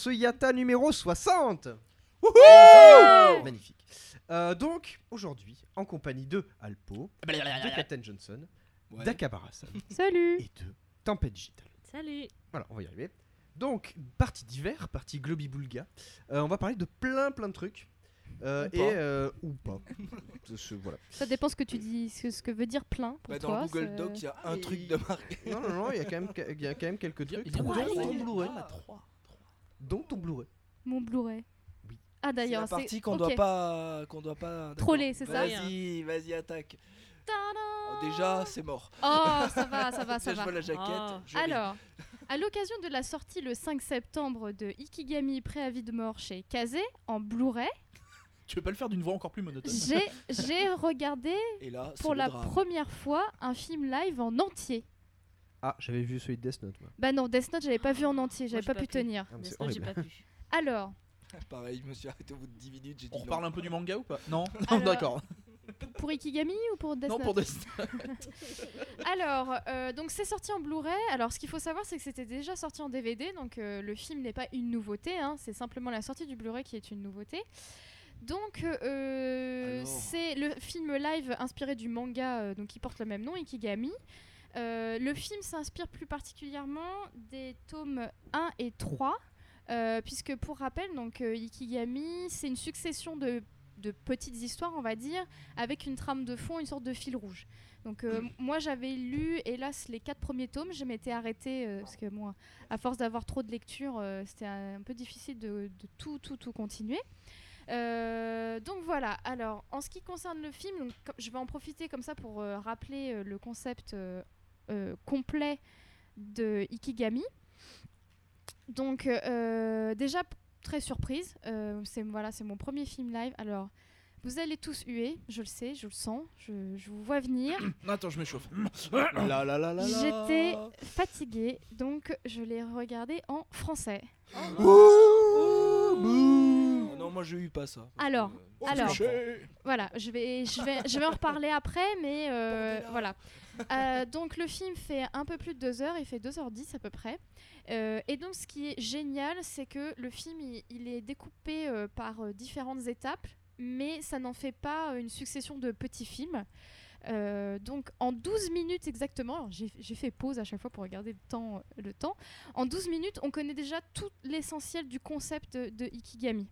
Ce Yata numéro 60 Magnifique. Euh, donc, aujourd'hui, en compagnie de Alpo, de Captain Johnson, Ouais. d'Akabara-san Salut et de Tempête Digital. Salut Voilà, on va y arriver. Donc, partie d'hiver, partie Globi-Boulga. Euh, on va parler de plein plein de trucs. Euh, Ou et pas. euh, ou pas. Ce- voilà. Ça dépend ce que tu dis, ce, ce que veut dire plein pour Bah, toi. dans le Google c'est- Doc, il y a un et- truc de marqué. Non, non, non, il y a quand même, il y a quand même quelques trucs. Il y a dont trois, ton il y a Blu-ray. Ah, trois. Dont ton Blu-ray. Mon Blu-ray. Oui. Ah C'est d'ailleurs, la c'est partie qu'on ok. doit pas, qu'on doit pas. Troller, c'est ça Vas-y, vas-y, attaque. Tadam Oh, déjà, c'est mort. Oh, ça va, ça va, ça Déjà, je va. vois la jaquette. Alors, à l'occasion de la sortie le 5 septembre de Ikigami Préavis de mort chez Kaze en Blu-ray, Tu veux pas le faire d'une voix encore plus monotone j'ai regardé Et là, c'est pour la drame. première fois un film live en entier. Ah, j'avais vu celui de Death Note, moi. Bah non, Death Note, j'avais pas vu en entier, j'avais pas pas pu tenir. Ah, Death Note, j'ai pas. Alors, Pareil, je me suis arrêté au bout de 10 minutes. J'ai dit On non. reparle un peu du manga ou pas? Non Non, d'accord. pour Ikigami ou pour Death Non, Note pour des... Alors, euh, donc c'est sorti en Blu-ray. Alors, ce qu'il faut savoir, c'est que c'était déjà sorti en DVD, donc euh, le film n'est pas une nouveauté. hein, c'est simplement la sortie du Blu-ray qui est une nouveauté. Donc, euh, c'est le film live inspiré du manga, euh, donc qui porte le même nom, Ikigami. Euh, le film s'inspire plus particulièrement des tomes 1 et 3, euh, puisque pour rappel, donc euh, Ikigami, c'est une succession de, de petites histoires, on va dire, avec une trame de fond, une sorte de fil rouge. Donc euh, moi j'avais lu hélas les quatre premiers tomes, je m'étais arrêtée parce que moi à force d'avoir trop de lecture euh, c'était un, peu difficile de, de tout tout tout continuer. Euh, donc voilà, alors en ce qui concerne le film, donc, je vais en profiter comme ça pour euh, rappeler euh, le concept complet de Ikigami. Donc euh, déjà très surprise, euh, c'est voilà, c'est mon premier film live. Alors vous allez tous huer, je le sais, je le sens, je, je vous vois venir. Non, attends, je m'échauffe. J'étais fatiguée, donc je l'ai regardé en français. Oh non, moi j'ai eu pas ça. Alors, que, euh, alors. Voilà, je vais, je vais, je vais en reparler après, mais euh, voilà. Euh, donc le film fait un peu plus de 2 heures, il fait 2h10 à peu près. Euh, et donc ce qui est génial, c'est que le film, il, il est découpé euh, par euh, différentes étapes, mais ça n'en fait pas une succession de petits films. Euh, donc en 12 minutes exactement, j'ai j'ai fait pause à chaque fois pour regarder le temps, le temps. En 12 minutes, on connaît déjà tout l'essentiel du concept de, de Ikigami.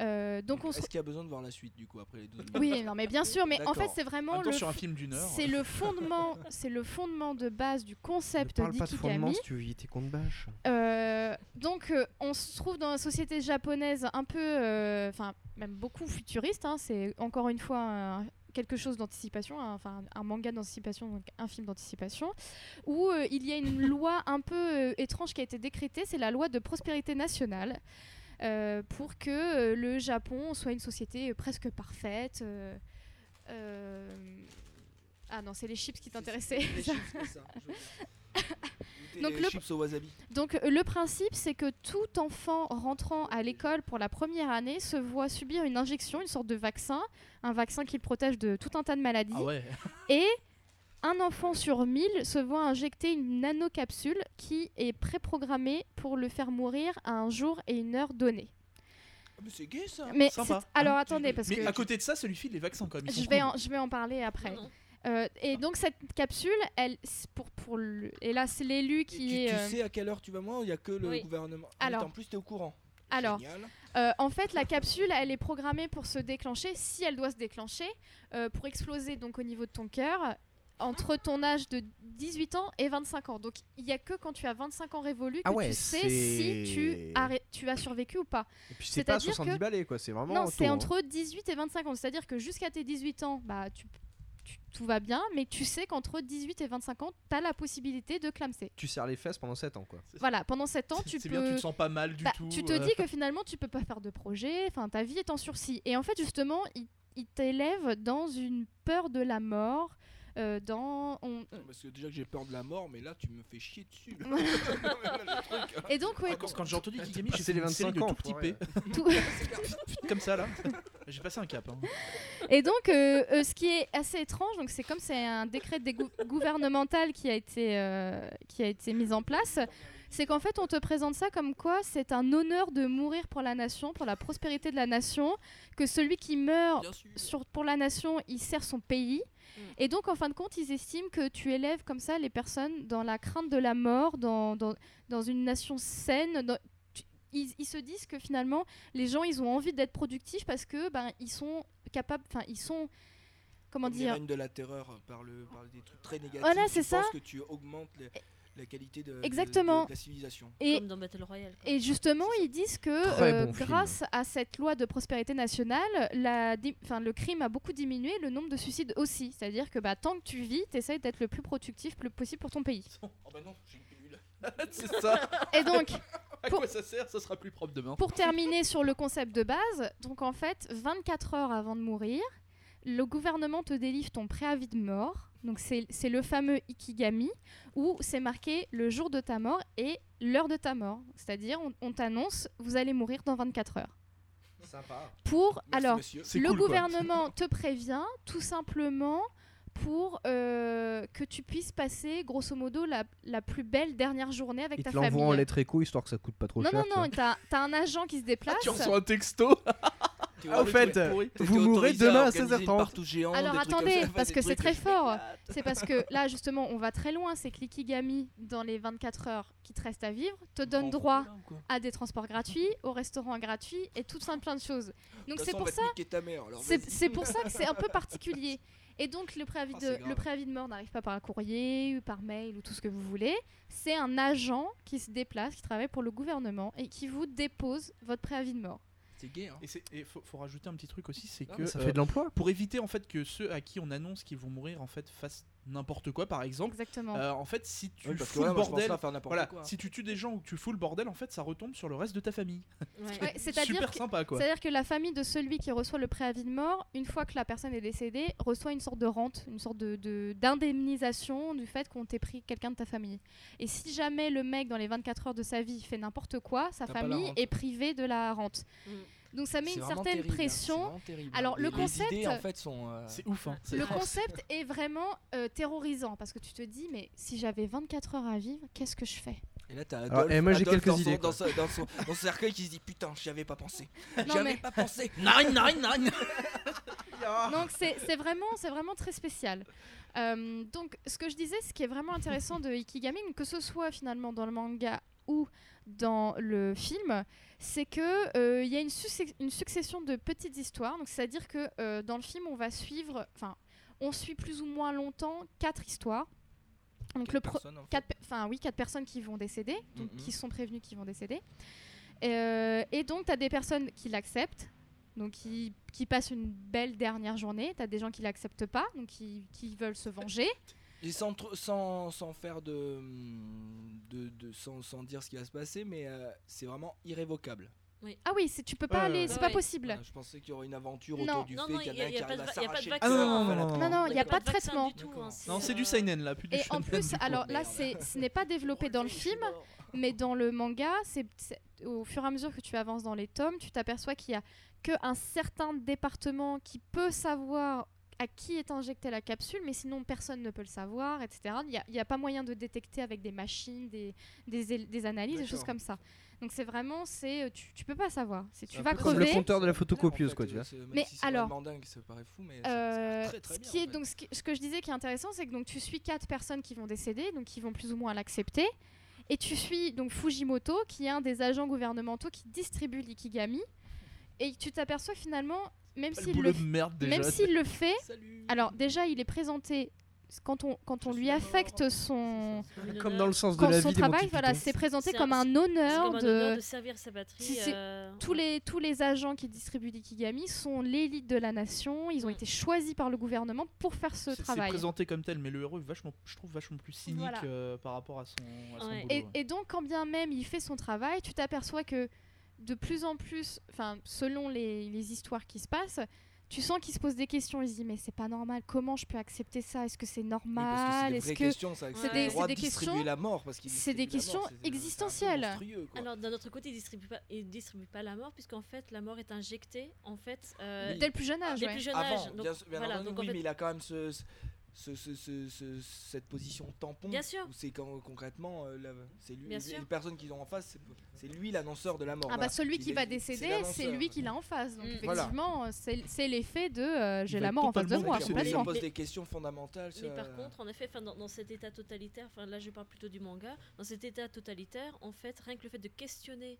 Euh, donc on se Est-ce qu'il y a besoin de voir la suite du coup après les 12 minutes oui, non, mais bien sûr, mais en fait, c'est En vraiment le, sur un film d'une heure. c'est le fondement, c'est le fondement de base du Ne concept parle pas de fondement d'Ikigami. si tu veux éviter qu'on te bâche. Euh, donc, euh, on se trouve dans une société japonaise un peu, euh, enfin, même beaucoup futuriste. hein, c'est encore une fois un- quelque chose d'anticipation, hein, enfin un manga d'anticipation, donc un film d'anticipation, où euh, il y a une loi un peu euh, étrange qui a été décrétée, c'est la loi de prospérité nationale. Euh, pour que euh, le Japon soit une société euh, presque parfaite. euh, euh, Ah non, c'est les chips qui t'intéressaient. Les chips, c'est ça. je vois. Goûter Donc les le- chips au wasabi. Donc euh, le principe, c'est que tout enfant rentrant à l'école pour la première année se voit subir une injection, une sorte de vaccin, un vaccin qui le protège de tout un tas de maladies. Ah ouais. Et un enfant sur 1000 se voit injecter une nanocapsule qui est préprogrammée pour le faire mourir à un jour et une heure donnée. Ah, mais c'est gay ça. Mais sympa. alors Hein, attendez, parce Mais que à côté de ça, ça lui file les vaccins quand même. ils je sont vais, cool. en, je vais en parler après. Non, non. Euh, et donc cette capsule, elle, pour, pour le, et là c'est l'élu qui tu, est... tu euh, sais à quelle heure tu vas moins Il y a que le Oui. gouvernement. Alors. En plus, t'es au courant. Alors, Génial. Euh, en fait, la capsule, elle est programmée pour se déclencher, si elle doit se déclencher, euh, pour exploser donc au niveau de ton cœur entre ton âge de 18 ans et 25 ans. Donc, il n'y a que quand tu as 25 ans révolus que Ah ouais, tu sais si tu, arrêtes, tu as survécu ou pas. Et puis c'est pas C'est-à-dire 70 que- balais quoi, c'est vraiment. non, c'est hein. entre 18 et 25 ans. C'est-à-dire que jusqu'à tes 18 ans, bah, tu, tu- tout va bien, mais tu sais qu'entre 18 et 25 ans, tu as la possibilité de clamser. Tu serres les fesses pendant 7 ans quoi. Voilà, pendant 7 ans, tu peux. bien, tu te sens pas mal du Bah, tout. tu te euh, dis que finalement tu peux pas faire de projet, enfin ta vie est en sursis. Et en fait justement, il, il t'élève dans une peur de la mort, euh, dans on- Parce que déjà que j'ai peur de la mort, mais là tu me fais chier dessus. Voilà. et donc ouais, Ah, quand, quand j'ai entendu Kigami, j'ai C'est fait les une série 25 de ans, tout petit tout- Comme ça là. J'ai passé un cap. hein. et donc euh, euh, ce qui est assez étrange, donc c'est comme c'est un décret gouvernemental qui a été euh, qui a été mis en place. C'est qu'en fait, on te présente ça comme quoi c'est un honneur de mourir pour la nation, pour la prospérité de la nation, que celui qui meurt sur, pour la nation, il sert son pays. Mm. Et donc, en fin de compte, ils estiment que tu élèves comme ça les personnes dans la crainte de la mort, dans, dans, dans une nation saine. dans- tu- ils, ils se disent que finalement, les gens, ils ont envie d'être productifs parce que ben, ils sont capables, enfin, ils sont, comment dire, de la terreur par, le, par des trucs très négatifs. Voilà, c'est ça. que tu augmentes les- la qualité de, Exactement. de- de la civilisation. et, Comme dans Battle Royale. quoi. Et justement, ils disent que euh, bon film. grâce à cette loi de prospérité nationale, la enfin, le crime a beaucoup diminué, le nombre de suicides aussi. C'est-à-dire que bah, tant que tu vis, tu essayes d'être le plus productif le possible pour ton pays. Oh bah non, j'ai une pilule. C'est ça. Et donc, À Pour- quoi ça sert? Ça sera plus propre demain. pour terminer sur le concept de base, donc en fait, 24 heures avant de mourir, le gouvernement te délivre ton préavis de mort. Donc c'est le fameux Ikigami où c'est marqué le jour de ta mort et l'heure de ta mort. C'est-à-dire on, on t'annonce vous allez mourir dans 24 heures. Sympa. Pour Merci, alors le cool, gouvernement te prévient tout simplement pour euh, que tu puisses passer grosso modo la, la plus belle dernière journée avec Il ta te l'envoie famille. en lettres écho histoire que ça coûte pas trop non, cher. non, non, vois. t'as as un agent qui se déplace. Tu reçois un texto. Tu au fait, vous mourrez demain à organiser une 16h30. partouche géante, Alors attendez, ça, parce que c'est très fort. C'est parce que là, justement, on va très loin. C'est que l'Ikigami, dans les 24 heures qui te restent à vivre, te donne droit à des transports gratuits, au restaurant gratuit et tout plein plein de choses. Donc c'est pour ça, c'est pour ça que c'est un peu particulier. Et donc le préavis Ah, de le préavis de mort n'arrive pas par un courrier ou par mail ou tout ce que vous voulez. C'est un agent qui se déplace, qui travaille pour le gouvernement et qui vous dépose votre préavis de mort. Gay, hein. Et c'est- et faut, faut rajouter un petit truc aussi, c'est Non, que Ça euh, fait de l'emploi. pour éviter en fait que ceux à qui on annonce qu'ils vont mourir en fait fassent n'importe quoi, par exemple. Exactement. euh, en fait, si tu Oui, fous le bordel, voilà, quoi. si tu tues des gens ou que tu fous le bordel, en fait, ça retombe sur le reste de ta famille. Ouais. Ouais, C'est-à-dire Super que- sympa quoi. C'est-à-dire que la famille de celui qui reçoit le préavis de mort, une fois que la personne est décédée, reçoit une sorte de rente, une sorte de- de d'indemnisation du fait qu'on t'ait pris quelqu'un de ta famille. Et si jamais le mec, dans les 24 heures de sa vie, fait n'importe quoi, sa famille est privée de la rente. Mm. Donc ça met une certaine terrible, hein, c'est pression. vraiment terrible, hein. Alors, Les- le les concept- idées, en fait, sont. euh, C'est ouf. Hein. C'est- Le concept est vraiment euh, terrorisant parce que tu te dis, mais si j'avais 24 heures à vivre, qu'est-ce que je fais? Et là, t'as Alors, Adolphe, eh, moi, j'ai quelques dans son- idées, Dans, son, dans, son, dans son cercueil qui se dit Putain, j'y avais pas pensé. J'y Non, avais mais- pas pensé. Nine, nine, nine. Donc c'est c'est vraiment, c'est vraiment très spécial. Euh, donc ce que je disais, ce qui est vraiment intéressant de Ikigami, que ce soit finalement dans le manga ou dans le film, c'est que euh, il y a une, succ- une succession de petites histoires. Donc c'est-à-dire que euh, dans le film, on va suivre, enfin, on suit plus ou moins longtemps quatre histoires. Donc le pro- Personne, en fait. quatre, enfin oui, quatre personnes qui vont décéder, donc Mhm. qui sont prévenues qui vont décéder. Euh, et donc, tu as des personnes qui l'acceptent, donc qui, qui passent une belle dernière journée. Tu as des gens qui l'acceptent pas, donc qui, qui veulent se venger. Et sans, tr- sans, sans faire de. de, de- sans, sans dire ce qui va se passer, mais euh, c'est vraiment irrévocable. Ah oui, c'est- tu peux pas Ouais, aller, c'est Ouais, pas ouais. possible. Je pensais qu'il y aurait une aventure Non. autour du Non, fait non, qu'il y a- y pas de va- y a pas de s'arracher le vaccin. Ah non, non, non, la- non, Non, non, il n'y a pas de traitement. du tout, hein, Non, c'est euh, du seinen là, plus du Et en plus, alors là, ce n'est pas développé dans le film, mais dans le manga, c'est, c'est- au fur et à mesure que tu avances dans les tomes, tu t'aperçois qu'il y a qu'un certain département qui peut savoir à qui est injectée la capsule, mais sinon personne ne peut le savoir, etc. Il n'y a, pas moyen de détecter avec des machines, des, des, él- des analyses, des choses comme ça. Donc c'est vraiment, c'est, tu, tu peux pas savoir. C'est, tu vas peu Comme le crever. compteur de la En photocopieuse, fait, quoi, tu vois. Mais si alors, dingue, ça paraît fou, mais ça Euh, très, très ce bien, qui en est fait. donc ce, qui- ce que je disais qui est intéressant, c'est que donc tu suis quatre personnes qui vont décéder, donc qui vont plus ou moins l'accepter, et tu suis donc Fujimoto, qui est un des agents gouvernementaux qui distribue l'ikigami, et tu t'aperçois finalement, même s'il le, de merde déjà. même s'il le fait, Salut. alors déjà il est présenté quand on, quand on lui affecte son, Comme dans le sens de la son vie travail, voilà, c'est présenté comme un- honneur comme un de honneur de servir sa patrie. Euh, tous les tous les agents qui distribuent l'ikigami sont l'élite de la nation. Ils ont Mm. été choisis par le gouvernement pour faire ce C'est- C'est travail. présenté comme tel, mais le héros est vachement, je trouve vachement plus cynique Voilà. euh, par rapport à son, à son Ouais. boulot, Et, ouais. et donc, quand bien même il fait son travail, tu t'aperçois que de plus en plus, enfin, selon les, les histoires qui se passent, tu sens qu'il se pose des questions. Il se dit mais c'est pas normal. Comment je peux accepter ça? Est-ce que c'est Oui, normal c'est des Est-ce vraies que questions, ça. c'est C'est des- c'est des questions- la mort parce qu'il c'est des mort, questions existentielles. Alors d'un autre côté, il distribue pas, il distribue pas la mort puisqu'en fait la mort est injectée en fait euh, Oui. dès le plus jeune âge dès le ouais. plus jeune Avant, âge. Donc, bien, sûr- bien voilà, entendu, donc en oui, fait- mais il a quand même ce, ce- ce- ce- ce- cette position tampon. Bien sûr. Où c'est quand concrètement, euh, la- c'est lui, les, personnes qu'ils ont en face, c'est- c'est lui l'annonceur de la mort. Ah bah celui qui va décéder, c'est lui qui l'a en face. Donc Mm. Voilà. effectivement, c'est c'est l'effet de euh, j'ai la mort en face de moi. Ça pose Mais- des questions fondamentales. Mais ça- par contre, en effet, dans, dans cet état totalitaire, enfin là je parle plutôt du manga, dans cet état totalitaire, en fait, rien que le fait de questionner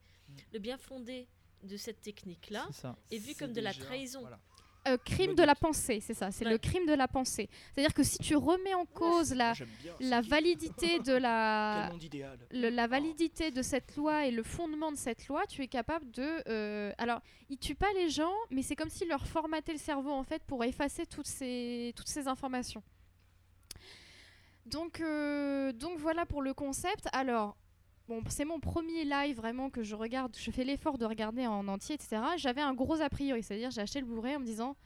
le bien fondé de cette technique-là est vu c'est comme de la trahison. Euh, crime Me de la pensée, c'est ça, c'est Ouais. le crime de la pensée. C'est-à-dire que si tu remets en cause la, validité de la, le- la validité de cette loi et le fondement de cette loi, tu es capable de. euh, alors, ils tuent pas les gens, mais c'est comme s'ils leur formataient le cerveau en fait pour effacer toutes ces, toutes ces informations. Donc, euh, donc voilà pour le concept. Alors, bon, c'est mon premier live vraiment que je regarde. Je fais l'effort de regarder en entier, etc. J'avais un gros a priori, c'est-à-dire j'ai acheté le Blu-ray en me disant.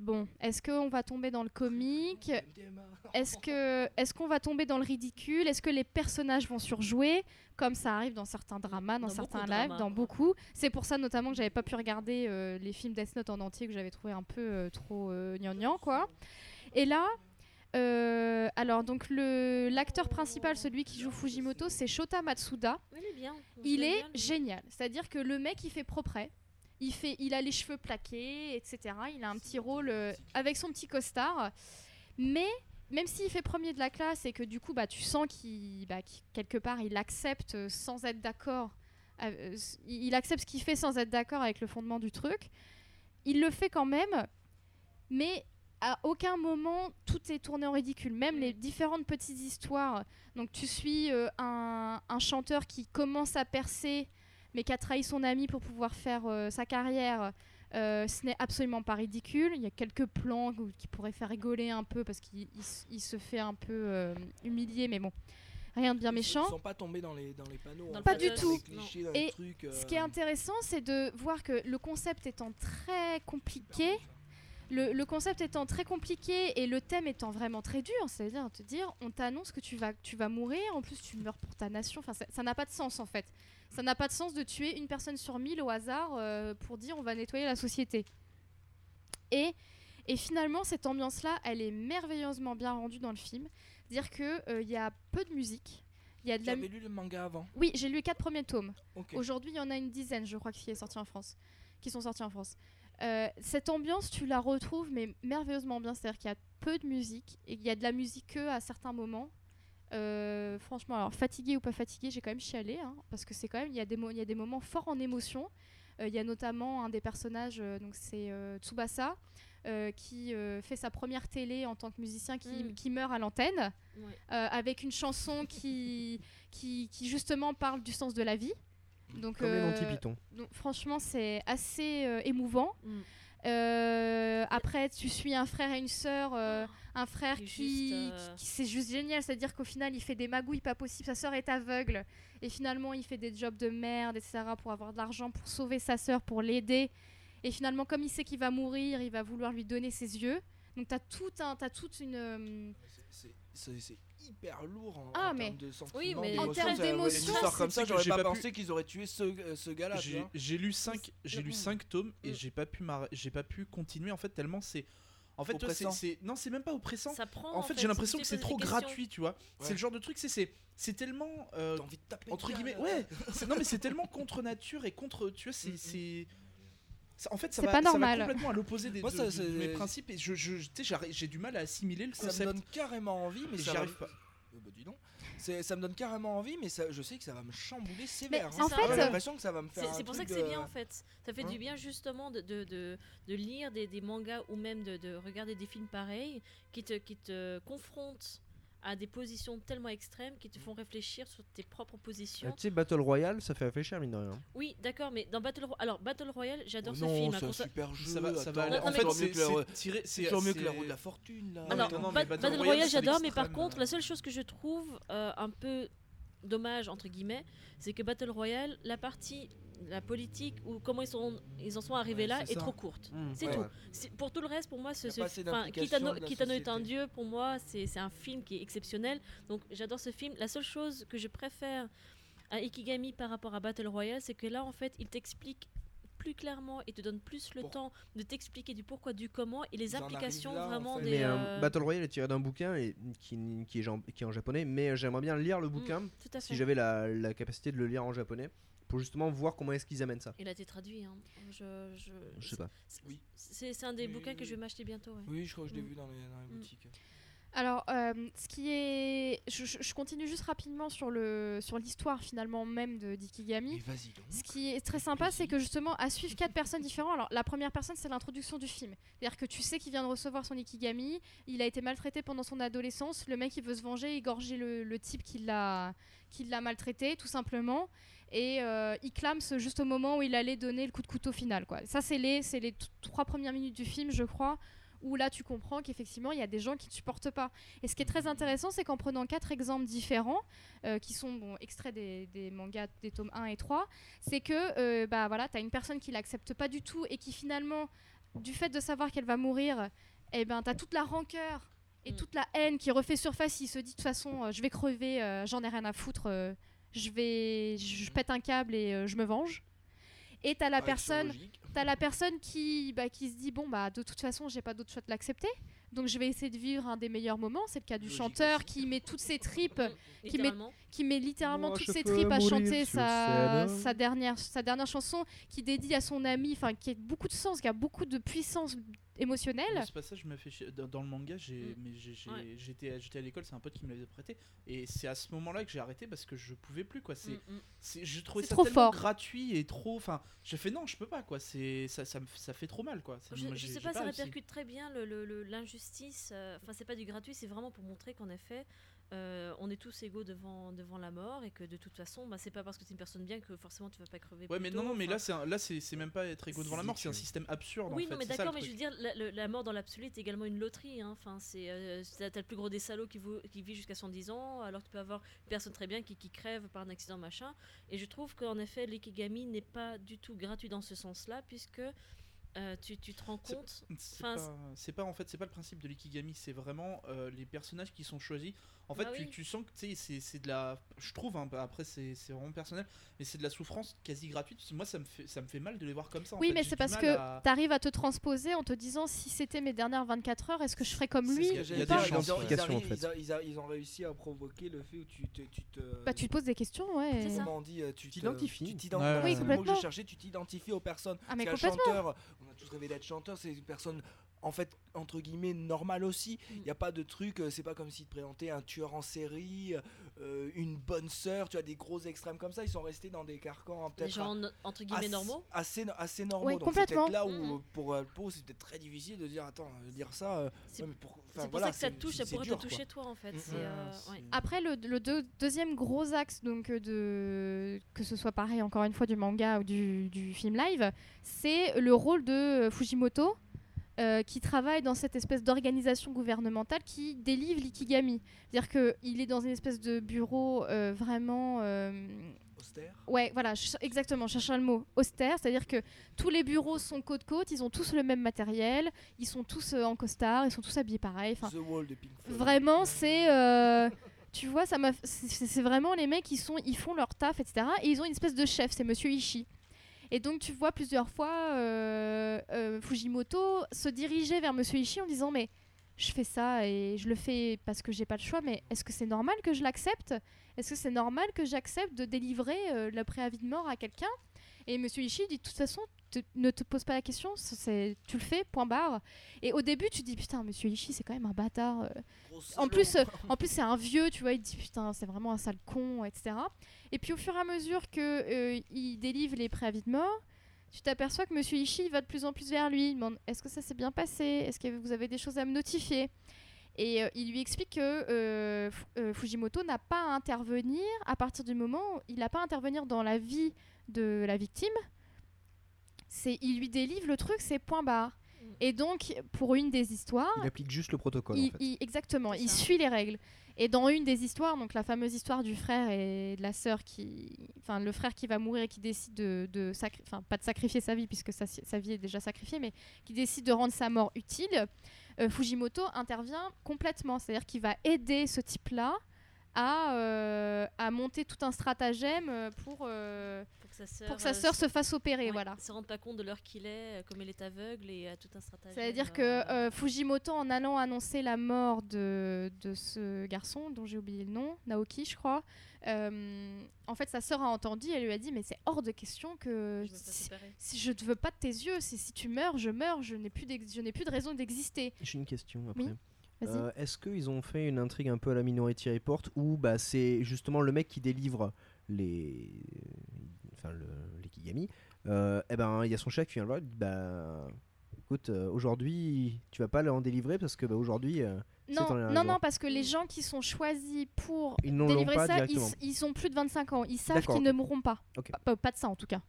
Bon, est-ce qu'on va tomber dans le comique? Est-ce que est-ce qu'on va tomber dans le ridicule? Est-ce que les personnages vont surjouer? Comme ça arrive dans certains dramas, dans, Dans certains lives, dramas. dans beaucoup C'est pour ça notamment que j'avais pas pu regarder euh, les films Death Note en entier que j'avais trouvé un peu euh, trop euh, gnangnan, quoi. Et là euh, alors donc le l'acteur principal, celui qui joue Fujimoto, c'est Shota Matsuda. Oui, il est bien. Il est bien, génial. C'est-à-dire que le mec, il fait propre. Il, fait, il a les cheveux plaqués, etc. Il a un petit rôle euh, avec son petit costard. Mais même s'il fait premier de la classe et que du coup, bah, tu sens qu'il, bah, qu'il- quelque part, il accepte euh, sans être d'accord. euh, il accepte ce qu'il fait sans être d'accord avec le fondement du truc. Il le fait quand même, mais à aucun moment tout est tourné en ridicule. Même Mm. les différentes petites histoires. Donc tu suis euh, un, un chanteur qui commence à percer, mais qui a trahi son ami pour pouvoir faire euh, sa carrière. Euh, ce n'est absolument pas ridicule. Il y a quelques plans qui pourraient faire rigoler un peu parce qu'il se fait un peu euh, humilier, mais bon, rien de bien Ils méchant. sont pas tombés dans les, dans les panneaux. Dans en Pas fait, du dans tout. clichés, Et trucs, Ce qui est intéressant, c'est de voir que le concept étant très compliqué, le, le concept étant très compliqué et le thème étant vraiment très dur, c'est-à-dire te dire, on t'annonce que tu vas, tu vas mourir, en plus tu meurs pour ta nation, enfin ça n'a pas de sens en fait. Ça n'a pas de sens de tuer une personne sur mille au hasard euh, pour dire on va nettoyer la société. Et, et finalement, cette ambiance-là, elle est merveilleusement bien rendue dans le film. C'est-à-dire qu'il y a peu de musique, il y a de Tu la... avais lu le manga avant Oui, j'ai lu les quatre premiers tomes. Aujourd'hui, il y en a une dizaine, je crois, qui est sorti en France, qui sont sortis en France. Euh, cette ambiance, tu la retrouves, mais merveilleusement bien. C'est-à-dire qu'il y a peu de musique et il y a de la musique que à certains moments. Euh, franchement, alors fatigué ou pas fatigué, j'ai quand même chialé, hein, parce que c'est quand même il y a des mo- il y a des moments forts en émotion. Euh, Il y a notamment un des personnages, donc c'est Tsubasa, qui fait sa première télé en tant que musicien, qui, Mm. qui meurt à l'antenne, Ouais. avec une chanson qui, qui, qui justement parle du sens de la vie. Donc, Comme les euh, Python. donc, franchement, c'est assez euh, émouvant. Mm. Euh, après, tu suis un frère et une sœur, euh, un frère qui, juste, euh, qui- qui- c'est juste génial, c'est-à-dire qu'au final, il fait des magouilles pas possibles. Sa sœur est aveugle et finalement, il fait des jobs de merde, etc. pour avoir de l'argent pour sauver sa sœur, pour l'aider. Et finalement, comme il sait qu'il va mourir, il va vouloir lui donner ses yeux. Donc, t'as tout un, t'as toute une. euh, C'est- C'est c'est hyper lourd en, Ah, en mais- termes de sentiments. Oui, mais- d'émotions. En termes Ça, ouais, comme c'est ça, que j'aurais j'ai pas, pas pu- pensé qu'ils auraient tué ce, euh, ce gars-là. J'ai lu 5 j'ai lu cinq tomes et Mm. j'ai pas pu m'arr- j'ai pas pu continuer en fait tellement c'est en fait c'est non c'est même pas oppressant Ça prend. en fait j'ai l'impression que c'est trop gratuit. tu vois c'est le genre de truc c'est c'est c'est tellement euh, envie de taper. entre guillemets ouais non mais c'est tellement contre nature et contre tu vois c'est Mm, mm. c'est ça- en fait, ça C'est va, pas ça va normal. complètement à l'opposé des Moi, ça, de- mes principes et je, j'ai du mal à assimiler le Ça me concept. donne carrément envie, mais ça j'y arrive pas. Euh, bah, dis donc. C'est- Ça me donne carrément envie, mais ça, je sais que ça va me chambouler sévère. c'est hein. ça. J'ai En fait, l'impression que ça va me faire. C'est pour ça que c'est de- bien en fait. Ça fait Hein du bien justement de, de, de, de lire des, des mangas ou même de, de regarder des films pareils qui te, qui te confrontent à des positions tellement extrêmes qui te font réfléchir sur tes propres Euh, positions. tu sais, Battle Royale, ça fait réfléchir, mine de rien. Oui, d'accord, mais dans Battle Royale, alors Battle Royale, j'adore Oh ce non, film. c'est hein, un super jeu. Ça va, ça va. Non, En mais fait, toujours c'est mieux que la roue- c'est tiré. c'est toujours mieux que la roue de la fortune là. Alors, non, non, Battle Battle, Royale, j'adore, mais par contre, euh. la seule chose que je trouve euh, un peu dommage, entre guillemets, c'est que Battle Royale, la partie, la politique, ou comment ils, sont, ils en sont arrivés Ouais, là, est trop courte. Mmh. C'est Ouais. tout. C'est- Pour tout le reste, pour moi, ce, ce- Kitano, est un dieu, pour moi, c'est un film qui est exceptionnel. Donc j'adore ce film. La seule chose que je préfère à Ikigami par rapport à Battle Royale, c'est que là, en fait, il t'explique plus clairement et te donne plus le Pour- temps de t'expliquer du pourquoi, du comment et les applications là, en vraiment fait. des. Mais euh, euh, Battle Royale est tiré d'un bouquin et, qui, qui, est, jan- qui est en japonais, mais euh, j'aimerais bien lire le bouquin mm, tout à si j'avais la, la capacité de le lire en japonais pour justement voir comment est-ce qu'ils amènent ça. Il a été traduit. Hein. Je, je, Je sais pas. c'est- Oui. C'est c'est un des Oui, bouquins oui, que je vais m'acheter bientôt. ouais. Oui, je crois que je l'ai Mm. vu dans les, dans les Mm. boutiques. Alors, euh, ce qui est, je, continue juste rapidement sur le sur l'histoire finalement même de d'Ikigami. Ce qui est très sympa, c'est que justement, à suivre quatre personnes différentes. Alors, la première personne, c'est l'introduction du film. C'est-à-dire que tu sais qu'il vient de recevoir son Ikigami, il a été maltraité pendant son adolescence, le mec, il veut se venger, égorger le, le type qui l'a qui l'a maltraité, tout simplement. Et euh, il clame ce- juste au moment où il allait donner le coup de couteau final. Quoi. Ça, c'est les, c'est les trois premières minutes du film, je crois, où là, tu comprends qu'effectivement, il y a des gens qui ne supportent pas. Et ce qui est très intéressant, c'est qu'en prenant quatre exemples différents, euh, qui sont bon, extraits des, des mangas des tomes 1 et 3, c'est que euh, bah voilà, t'as une personne qui l'accepte pas du tout et qui finalement, du fait de savoir qu'elle va mourir, eh ben t'as toute la rancœur et Mm. toute la haine qui refait surface. Il se dit de toute façon, euh, je vais crever, j'en ai rien à foutre, je vais, je, pète un câble et je me venge. Et t'as la Ouais, personne, t'as la personne qui, bah, qui se dit bon bah de toute façon j'ai pas d'autre choix de l'accepter. Donc je vais essayer de vivre un des meilleurs moments. C'est le cas du Logique chanteur aussi. qui met toutes ses tripes qui met- littéralement. qui met littéralement Moi, toutes ses tripes à chanter sa, sa, dernière, sa dernière chanson, qui dédie à son ami, enfin qui a beaucoup de sens, qui a beaucoup de puissance émotionnelle. Ce passage me fait chier. Dans, dans le manga, j'ai, Mm. mais Ouais. j'étais, j'étais à l'école, c'est un pote qui me l'avait prêté, et c'est à ce moment-là que j'ai arrêté parce que je pouvais plus quoi. C'est, Mm, mm. c'est, je trouvais ça trop tellement fort. gratuit et trop. Enfin, j'ai fait non, je peux pas quoi. C'est, ça, ça, ça fait trop mal quoi. Ça- Je, moi, je sais j'ai pas, ça répercute très bien le- le- le- l'injustice. euh, Enfin, c'est pas du gratuit, c'est vraiment pour montrer qu'en effet, euh, on est tous égaux devant, devant la mort et que de toute façon, bah, c'est pas parce que tu es une personne bien que forcément tu vas pas crever. Ouais, mais tôt, non, non, mais enfin. là, c'est, un- là, c'est, c'est même pas être égaux devant la mort, c'est un système absurde. Oui, en non, fait, mais c'est d'accord, mais je veux dire, la, mort dans l'absolu est également une loterie. hein. Enfin, c'est, euh, t'as t'as le plus gros des salauds qui, vou- qui vit jusqu'à 110 ans, alors tu peux avoir une personne très bien qui, qui crève par un accident, machin. Et je trouve qu'en effet, l'ikigami n'est pas du tout gratuit dans ce sens-là, puisque euh, tu, tu te rends C'est- compte. C'est Enfin, pas, c'est pas en fait, c'est pas le principe de l'ikigami, c'est vraiment euh, les personnages qui sont choisis. En fait, Bah tu, oui. tu sens que tu sais, c'est, c'est de la, je trouve, hein, bah, après c'est, c'est vraiment personnel, mais c'est de la souffrance quasi gratuite. Moi, ça me fait, ça me fait mal de les voir comme ça. en Oui, fait. mais c'est parce que à- t'arrives à te transposer en te disant si c'était mes dernières 24 heures, est-ce que je ferais comme lui il y a des arrivent- en fait. ils a- ils a- Ils ont réussi à provoquer le fait où tu te. Tu te Bah tu te poses des questions, ouais. Comment on dit euh, Tu T'identifies. Tu t'identifies. Oui, complètement. Tu aux personnes. Ah mais complètement. chanteur, on a tous rêvé d'être chanteur, c'est une personne en fait entre guillemets normale aussi. Il Mm. n'y a pas de truc, euh, c'est pas comme s'ils te présentaient un tueur en série, euh, une bonne sœur, tu as des gros extrêmes comme ça, ils sont restés dans des carcans hein, Des peut-être gens no- entre guillemets assez, normaux. assez, assez normaux. Ouais, Donc c'est complètement. peut-être là où Mhm. euh, pour euh, Pau c'est peut-être très difficile de dire attends, dire ça. C'est ouais, pour, pour voilà, ça que ça te touche, ça pourrait dur, te quoi. toucher toi en fait. Mm. Euh, ouais. Après, le, le deux- deuxième gros axe, donc de, que ce soit pareil encore une fois du manga ou du, du film live, c'est le rôle de Fujimoto euh, qui travaille dans cette espèce d'organisation gouvernementale qui délivre l'ikigami. C'est-à-dire qu'il est dans une espèce de bureau euh, vraiment... euh, Austère. Ouais, voilà, je- exactement, je cherchais le mot austère, c'est-à-dire que tous les bureaux sont côte-côte, ils ont tous le même matériel, ils sont tous euh, en costard, ils sont tous habillés pareil. The Wall de Pink Floyd. vraiment, c'est. euh, tu vois, ça m'a. C'est c'est vraiment les mecs, ils, sont, ils font leur taf, etc. Et ils ont une espèce de chef, c'est Monsieur Ishii. Et donc, tu vois plusieurs fois euh, euh, Fujimoto se diriger vers Monsieur Ishii en disant Mais je fais ça et je le fais parce que j'ai pas le choix, mais est-ce que c'est normal que je l'accepte? Est-ce que c'est normal que j'accepte de délivrer euh, le préavis de mort à quelqu'un? Et Monsieur Ishii dit De toute façon, te- ne te pose pas la question, c'est tu le fais, point barre. Et au début, tu te dis putain, Monsieur Ishii, c'est quand même un bâtard. euh. Gros En plus, euh, en plus, c'est un vieux, tu vois, il te dit putain, c'est vraiment un sale con, etc. Et puis au fur et à mesure que euh, il délivre les préavis de mort, tu t'aperçois que Monsieur Ishii va de plus en plus vers lui. Il demande est-ce que ça s'est bien passé? Est-ce que vous avez des choses à me notifier? Et euh, il lui explique que Fu- euh, Fujimoto n'a pas à intervenir à partir du moment où il n'a pas à intervenir dans la vie de la victime. C'est, il lui délivre le truc, c'est point barre. Mm. Et donc, pour une des histoires, Il applique juste le protocole il- en fait. il- exactement, il suit les règles. Et dans une des histoires, donc la fameuse histoire du frère et de la sœur qui, enfin le frère qui va mourir et qui décide de, de sacri- enfin pas de sacrifier sa vie puisque sa, sa vie est déjà sacrifiée, mais qui décide de rendre sa mort utile, euh, Fujimoto intervient complètement, c'est-à-dire qu'il va aider ce type-là à, euh, à monter tout un stratagème euh, pour, euh, sa sœur, pour que sa euh, sœur se fasse opérer, ouais, voilà. se rende pas compte de l'heure qu'il est, euh, comme elle est aveugle et a tout un stratagème. C'est-à-dire que euh, euh, Fujimoto, en allant annoncer la mort de, de ce garçon, dont j'ai oublié le nom, Naoki, je crois, euh, en fait, sa sœur a entendu, elle lui a dit Mais c'est hors de question que je si, je ne veux pas de tes yeux, si, si tu meurs, je meurs, je n'ai plus, d'ex- je n'ai plus de raison d'exister. J'ai une question après. Oui, Vas-y. Euh, Est-ce qu'ils ont fait une intrigue un peu à la Minority Report où bah, c'est justement le mec qui délivre les. Enfin, le, les Kigami euh, Eh ben, il y a son chef qui vient le voir et dit Bah. Écoute, euh, aujourd'hui, tu vas pas en délivrer parce que bah, aujourd'hui, euh, c'est non, non, non, parce que les gens qui sont choisis pour ils délivrer ça, ils, ils ont plus de 25 ans. Ils savent D'accord, qu'ils ne mourront pas. Ok. Pas, pas de ça, en tout cas.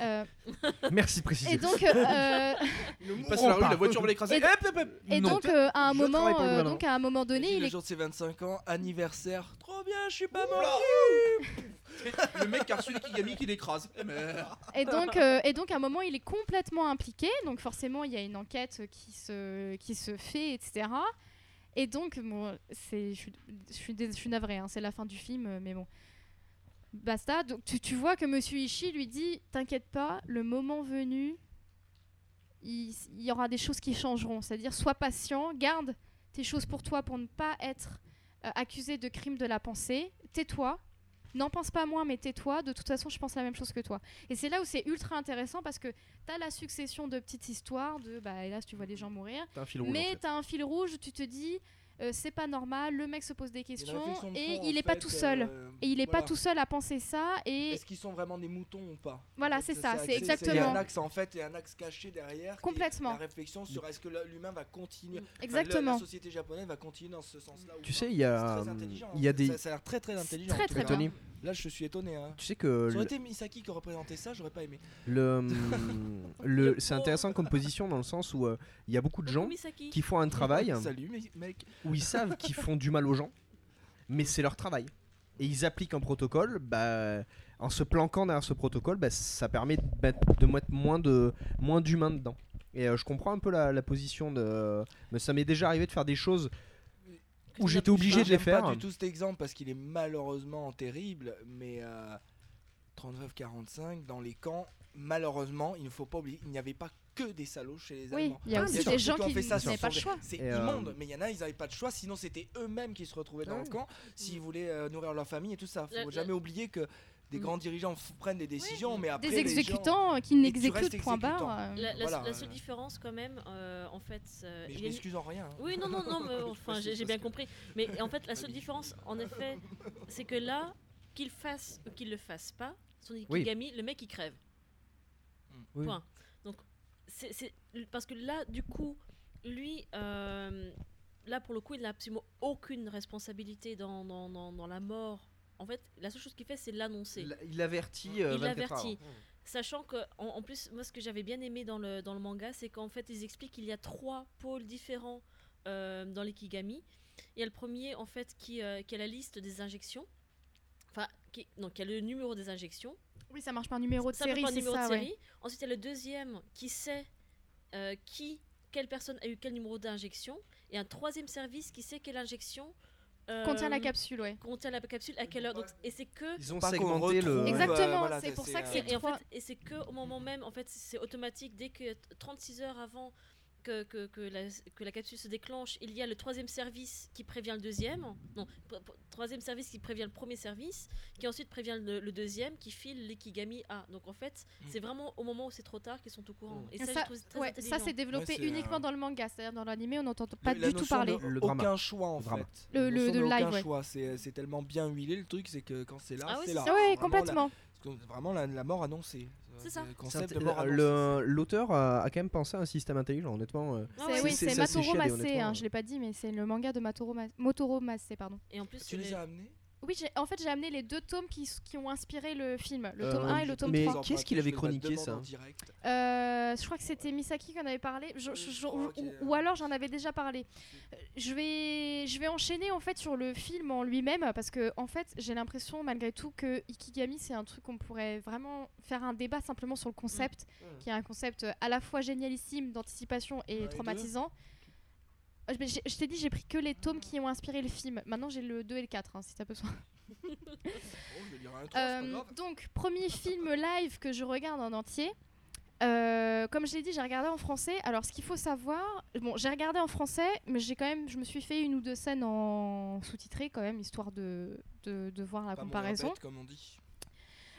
Euh, Merci de préciser. et donc, euh, Il passe la rue, la voiture va l'écraser. Et- Hop, hop, hop. et Non. donc, euh, à un moment, euh, donc à un donné, il le est jour de ses 25 ans, anniversaire. Trop bien, je suis pas mort. Le mec qui a reçu les Kigami qui l'écrase. Eh. Et donc, euh, et donc, à un moment, il est complètement impliqué. Donc, forcément, il y a une enquête qui se, qui se fait, etc. Et donc, bon, je, suis- navrée, hein, c'est la fin du film, mais bon. Basta. Donc, tu, tu vois que Monsieur Ishii lui dit T'inquiète pas, le moment venu, il, il y aura des choses qui changeront. C'est-à-dire, sois patient, garde tes choses pour toi pour ne pas être euh, accusé de crime de la pensée. Tais-toi. N'en pense pas moins, mais tais-toi. De toute façon, je pense la même chose que toi. Et c'est là où c'est ultra intéressant parce que tu as la succession de petites histoires de bah hélas tu vois des gens mourir, T'as un fil rouge, en mais fait. tu as un fil rouge tu te dis euh, c'est pas normal, le mec se pose des Il y a questions de et il est pas tout seul. euh, Et il est pas tout seul à penser ça et Est-ce qu'ils sont vraiment des moutons ou pas? Voilà, c'est ça, c'est Il y a exactement un axe en fait et un axe caché derrière. qui est Complètement. La réflexion sur est-ce que l'humain va continuer. enfin, le- exactement. la société japonaise va continuer dans ce sens-là. Tu pas. sais, il y a, intelligent, il y a des. Ça, ça a l'air très très intelligent. très, très bien. Tony, Là, je suis étonné. Hein. tu sais que Ça aurait le- été Misaki qui représentait ça, j'aurais pas aimé. le, le, c'est intéressant comme position dans le sens où euh, il y a beaucoup de gens Misaki. qui font un travail Salut, mais- mec. où ils savent qu'ils font du mal aux gens, mais c'est leur travail. Et ils appliquent un protocole, bah, en se planquant derrière ce protocole, bah, ça permet de mettre, de mettre moins de moins d'humains dedans. Et euh, je comprends un peu la, la position de. Mais ça m'est déjà arrivé de faire des choses où j'étais obligé de les faire. pas du tout cet exemple parce qu'il est malheureusement terrible, mais euh, 39-45 dans les camps, malheureusement, il ne faut pas oublier, il n'y avait pas que des salauds chez les Oui, Allemands. il y a Ah, aussi des gens qui ont qui fait ça n'avaient pas le choix. C'est euh, immonde, mais il y en a, ils n'avaient pas de choix, sinon c'était eux-mêmes qui se retrouvaient dans Ouais. le camp s'ils voulaient euh, nourrir leur famille et tout ça. Faut La- la- jamais oublier que des Mm. grands dirigeants prennent des décisions, mais après Des les gens- exécutants euh, qui n'exécutent point exécutant. barre. euh, La, la- Voilà, la seule euh. différence quand même, euh, en fait, euh, Mais il je m'excuse en rien. hein. Oui, non, non, non, mais, enfin, j'ai bien que- compris. Mais en fait, la seule différence, en effet, c'est que là, qu'il fasse ou qu'il le fasse pas, son Ikigami, le mec il crève. Oui. Point. Donc, c'est c'est- parce que là, du coup, lui, euh, là pour le coup, il n'a absolument aucune responsabilité dans, dans, dans, dans la mort. En fait, la seule chose qu'il fait, c'est l'annoncer. Il, avertit. euh, Il 24 l'avertit. heures. Sachant que, en, en plus, moi, ce que j'avais bien aimé dans le, dans le manga, c'est qu'en fait, ils expliquent qu'il y a trois pôles différents euh, dans l'Ikigami. Il y a le premier, en fait, qui, euh, qui a la liste des injections. Enfin, qui, y a le numéro des injections. Oui, ça marche par numéro de Ça série, pas c'est numéro ça, de ouais. série. Ensuite, il y a le deuxième qui sait euh, qui, quelle personne a eu quel numéro d'injection. Et un troisième service qui sait quelle injection euh, Contient la capsule, ouais. contient la capsule à quelle heure. Donc, et c'est que Ils ont Pas segmenté le. Exactement, euh, voilà, c'est pour ça que euh, c'est Et, et en trois- fait, et c'est que au moment même, en fait, c'est automatique dès que t- 36 heures avant que, que, que la, que la capsule se déclenche, il y a le troisième service qui prévient le deuxième. Non, troisième service qui prévient le premier service, qui ensuite prévient le, le deuxième, qui file l'Ikigami A. Donc en fait, Mm. c'est vraiment au moment où c'est trop tard qu'ils sont au courant. Et ça, Ça, ouais, ça c'est développé Ouais, uniquement euh, dans le manga, c'est-à-dire dans l'animé on n'entend pas Le- du tout parler. de Le aucun choix en Le drama. fait. Le- le- de live, aucun ouais. choix. C'est tellement bien huilé le truc, c'est que quand c'est là, Ah oui, c'est là. Vraiment, complètement. la- Vraiment la, la mort annoncée. C'est ça. L'auteur a, a quand même pensé à un système intelligent, honnêtement. euh. Ah C'est- oui, c'est- Matoro honnêtement. hein, je l'ai pas dit, mais c'est le manga de Matoro Ma- Motoro Massé, pardon. Et en plus, Tu les- as amenés Oui, en fait j'ai amené les deux tomes qui, qui ont inspiré le film, le Euh, tome 1 et le tome mais 3. qui est-ce qui l'avait chroniqué, ça Euh, je crois que c'était Misaki qui en avait parlé, je- Euh, je- je je- crois ou, qu'il alors j'en avais déjà parlé. Euh, Je vais, je vais enchaîner en fait sur le film en lui-même parce que en fait j'ai l'impression malgré tout que Ikigami c'est un truc qu'on pourrait vraiment faire un débat simplement sur le concept, qui est un concept à la fois génialissime d'anticipation et Ouais, traumatisant. Euh, Je, je- t'ai dit j'ai pris que les tomes qui ont inspiré le film. Maintenant j'ai le 2 et le 4 hein, si t'as besoin. Oh, Euh, donc, premier film live que je regarde en entier. Euh, comme je l'ai dit, j'ai regardé en français. Alors, ce qu'il faut savoir, bon, j'ai regardé en français, mais j'ai quand même, je me suis fait une ou deux scènes en sous-titré quand même, histoire de, de, de voir la Pas comparaison. bête, comme on dit.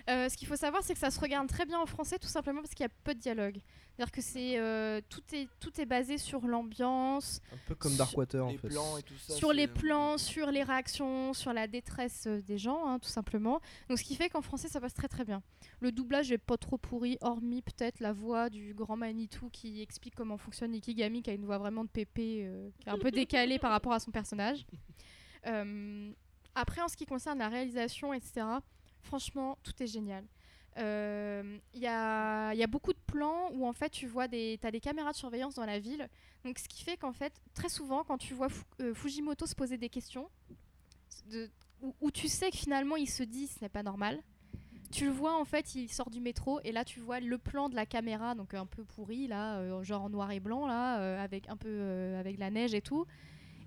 Euh, ce qu'il faut savoir, c'est que ça se regarde très bien en français, tout simplement parce qu'il y a peu de dialogue. C'est-à-dire que c'est euh, tout est tout est basé sur l'ambiance, Un peu comme Darkwater en les fait. plans et tout ça. sur les plans, sur les réactions, sur la détresse euh, des gens, hein, tout simplement. Donc ce qui fait qu'en français ça passe très très bien. Le doublage est pas trop pourri, hormis peut-être la voix du grand Manitou qui explique comment fonctionne Ikigami, qui a une voix vraiment de pépé, euh, qui est un peu décalée par rapport à son personnage. Euh, après, en ce qui concerne la réalisation, etc., franchement, tout est génial. Euh, Il y, a, il y a beaucoup de plans où en fait tu vois des, as des caméras de surveillance dans la ville. Donc ce qui fait qu'en fait très souvent quand tu vois euh, Fujimoto se poser des questions, où, tu sais que finalement il se dit ce n'est pas normal. Tu le vois en fait, il sort du métro et là tu vois le plan de la caméra donc un peu pourri là, euh, genre en noir et blanc là, euh, avec un peu euh, avec la neige et tout.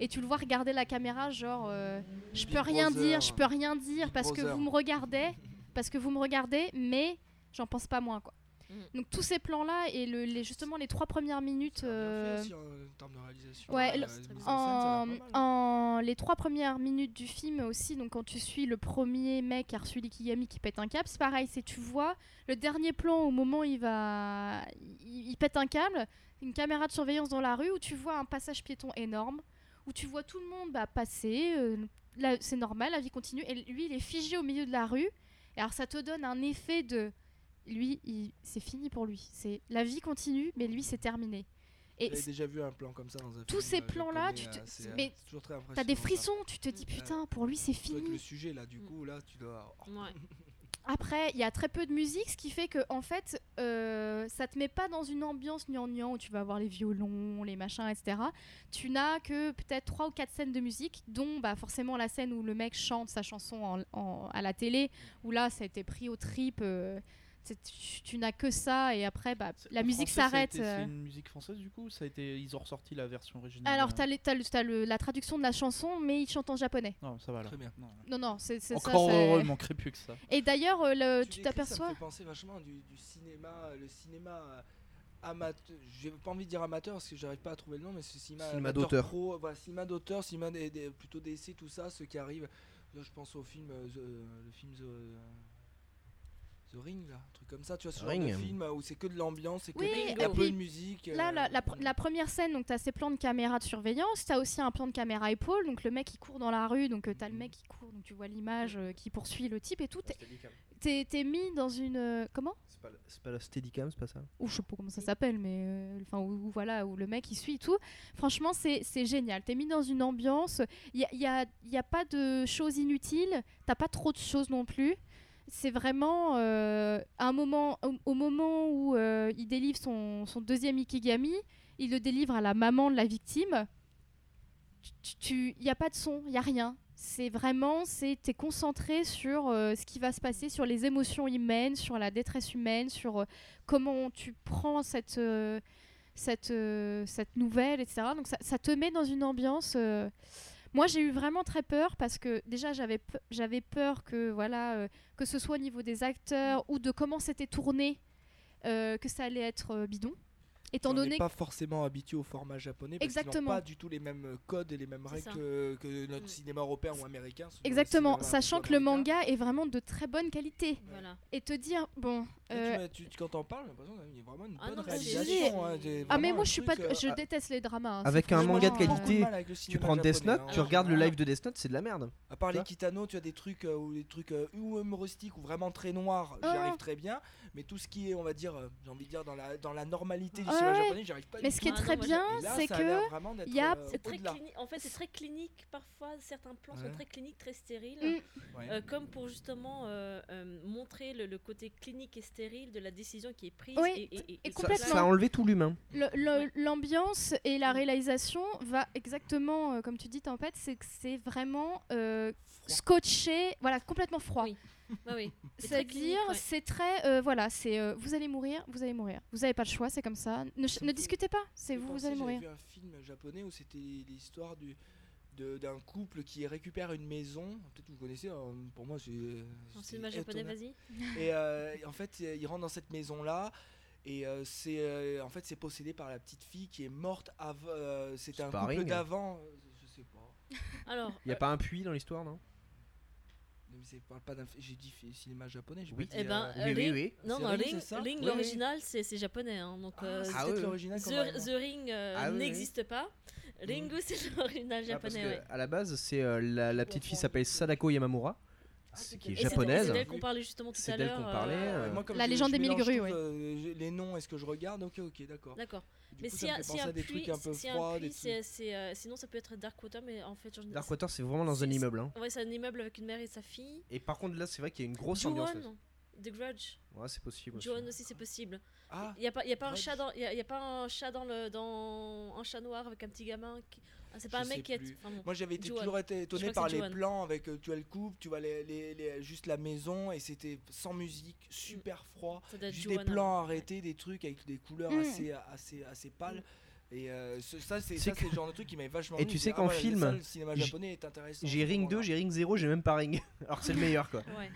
Et tu le vois regarder la caméra genre euh, je Big peux rien Brother. dire, je peux rien dire parce que vous me regardez, parce que vous me regardez, mais j'en pense pas moins quoi. Mm. Donc tous ces plans là et le, les, justement les trois premières minutes euh, aussi, en termes de réalisation. ouais, euh, en scène, mal. en- les trois premières minutes du film aussi, donc quand tu suis le premier mec qui a reçu l'Ikigami qui pète un câble, c'est pareil, c'est tu vois le dernier plan au moment où il va, il, il pète un câble, une caméra de surveillance dans la rue où tu vois un passage piéton énorme, où tu vois tout le monde bah, passer, euh, c'est normal, la vie continue, et lui il est figé au milieu de la rue, et alors ça te donne un effet de, lui, c'est fini pour lui, c'est la vie continue, mais lui c'est terminé. Et J'avais déjà vu un plan comme ça dans un tous film, ces euh, plans-là, tu te- euh, mais c'est toujours très T'as des ça. frissons, tu te dis putain, pour lui c'est Surtout Avec fini. le sujet là, du coup, là, tu dois. Ouais. Après, il y a très peu de musique, ce qui fait que en fait, euh, ça te met pas dans une ambiance gnangnan où tu vas avoir les violons, les machins, etc. Tu n'as que peut-être trois ou quatre scènes de musique, dont bah, forcément la scène où le mec chante sa chanson à la télé, où là ça a été pris au trip. euh, tu, tu n'as que ça et après bah, C'est- la musique s'arrête. été- euh. C'est une musique française du coup ça a été... Ils ont ressorti la version originale. Alors euh, t'as, les- t'as le- t'as le- la traduction de la chanson, mais il chante en japonais. Non, ça va là. Très bien. Non. Non non, c'est, c'est ça. Encore c'est- heureux, il manquerait plus que ça. Et d'ailleurs, euh, Tu tu décris, Ça t'aperçois. me fait penser vachement du, du cinéma, le cinéma amateur. J'ai pas envie de dire amateur parce que j'arrive pas à trouver le nom, mais ce cinéma, Cinéma d'auteur. pro, voilà, cinéma d'auteur, cinéma des- des- plutôt d'essai, tout ça, ceux qui arrivent. Là, je pense au film, euh, The- le film The, The Ring, là, un truc comme ça, tu vois, ce genre Ring. de film euh, où c'est que de l'ambiance, c'est que Oui, il a peu de musique. Là, euh, la, la pr- la première scène, donc tu as ces plans de caméra de surveillance, tu as aussi un plan de caméra épaule, donc le mec qui court dans la rue, donc tu as le mec qui court, donc tu vois l'image euh, qui poursuit le type et tout. T'es- mis dans une. euh, comment? C'est pas, pas la Steadicam, c'est pas ça? Ou je sais pas comment ça s'appelle, mais. euh, Enfin, où, où voilà, où le mec il suit et tout. Franchement, c'est c'est génial. T'es mis dans une ambiance. Il n'y a, y a- y a pas de choses inutiles, t'as pas trop de choses non plus. C'est vraiment euh, un moment, au, moment où euh, il délivre son, deuxième Ikigami, il le délivre à la maman de la victime. Il n'y a pas de son, il n'y a rien. C'est vraiment, c'est t'es concentré sur euh, ce qui va se passer, sur les émotions humaines, sur la détresse humaine, sur comment tu prends cette, cette, cette nouvelle, etc. Donc ça te met dans une ambiance. Moi, j'ai eu vraiment très peur parce que déjà, j'avais pe- j'avais peur que, voilà, euh, que ce soit au niveau des acteurs ou de comment c'était tourné, euh, que ça allait être euh, bidon. étant on donné n'est pas forcément habitué au format japonais parce qu'ils Exactement. n'ont pas du tout les mêmes codes et les mêmes règles que, que notre Mm. cinéma européen ou américain. Exactement, sachant que le manga est vraiment de très bonne qualité. Voilà. Et te dire, bon, euh, tu m'as- tu- quand t'en parles, j'ai l'impression qu'il y a vraiment une Ah bonne non, réalisation. hein, ah mais moi je suis pas, euh, je ah, déteste les dramas. hein, Avec un manga de qualité, de Tu prends Death Note, hein. tu regardes le live de Death Note, c'est de la merde. À part les Kitano, tu as des trucs euh, ou des trucs euh, ou humoristiques ou vraiment très noirs, j'y Ah. arrive très bien. Mais tout ce qui est, on va dire, euh, j'ai envie de dire dans la dans la normalité du Ah cinéma ouais. japonais, j'y arrive pas. Mais ce qui est. Ah très moi, bien, c'est que y a-. En fait, c'est très clinique parfois. Certains plans sont très cliniques, très stériles. Mm. Comme pour justement montrer le, le côté clinique et stérile de la décision qui est prise. Oui, et, et- et- et et Ça, complètement. ça a enlevé tout l'humain. L'ambiance et la réalisation va exactement euh, comme tu dis Tempête, c'est que c'est vraiment euh, scotché, voilà, complètement froid. Oui. Ouais, oui. C'est très clinique, C'est-à-dire, ouais. c'est très, euh, voilà, c'est euh, vous allez mourir, vous allez mourir. Vous n'avez pas le choix, c'est comme ça. Ne, fait- discutez pas, c'est J'ai vous, vous allez mourir. vu un film japonais où c'était l'histoire du de- d'un couple qui récupère une maison. Peut-être vous connaissez. hein, pour moi, c'est En c'est cinéma japonais, vas-y. Et euh, en fait, il rentre dans cette maison là. Et euh, c'est euh, en fait c'est possédé par la petite fille qui est morte avant. euh, C'était un Sparring. couple d'avant. Je sais pas. Alors, Il y a pas un puits dans l'histoire, non? Mais c'est parle pas d'un. J'ai dit cinéma japonais. j'ai Oui. pas dit, eh ben, euh, euh, Oui, oui, Ring- oui. Non, non, Ring, Ring, l'original, c'est japonais. hein, donc, ah, euh, c'est Ah oui, l'original The, Ring euh, Ah oui, oui. n'existe pas. Ringu, c'est l'original Ah, parce japonais. que, ouais. à la base, c'est euh, la, la petite fille s'appelle Sadako Yamamura, Ah, qui est Et japonaise. C'est d'elle qu'on parlait justement tout C'est à d'elle l'heure. qu'on parlait, euh, euh, Moi, comme La je- légende je des mille grues, euh, j'ai- les noms, est-ce que je regarde Ok, ok, d'accord. D'accord. Mais coup, si un, si un puits, trucs un peu si un froids, des puits, c'est, trucs- c'est, euh, sinon ça peut être Darkwater, mais en fait, je- Darkwater, c'est vraiment dans un immeuble. hein. Ouais, c'est un immeuble avec une mère et sa fille. Et par contre, là, c'est vrai qu'il y a une grosse ambiance. The Grudge. Ouais, c'est possible. aussi. Ju-on aussi, c'est possible. Ah, Il y a pas, il y a pas un chat dans, il y a, il y a pas un chat dans le, dans un chat noir avec un petit gamin. Qui... Ah, c'est pas Je un mec qui est. plus. enfin bon. Moi j'avais été toujours été étonné par les plans avec euh, tu as le couple, tu vois les, les- les- juste la maison et c'était sans musique, super froid, Ça doit être juste des plans alors. arrêtés, des trucs avec des couleurs Mm. assez assez assez pâles. Et euh, ce- ça c'est le genre de truc qui m'avait vachement Et tu sais qu'en ah ouais, film, le cinéma j'ai- japonais est intéressant. J'ai Ring 2, moment-là. j'ai Ring 0, j'ai même pas Ring. Alors c'est le meilleur quoi. Ouais.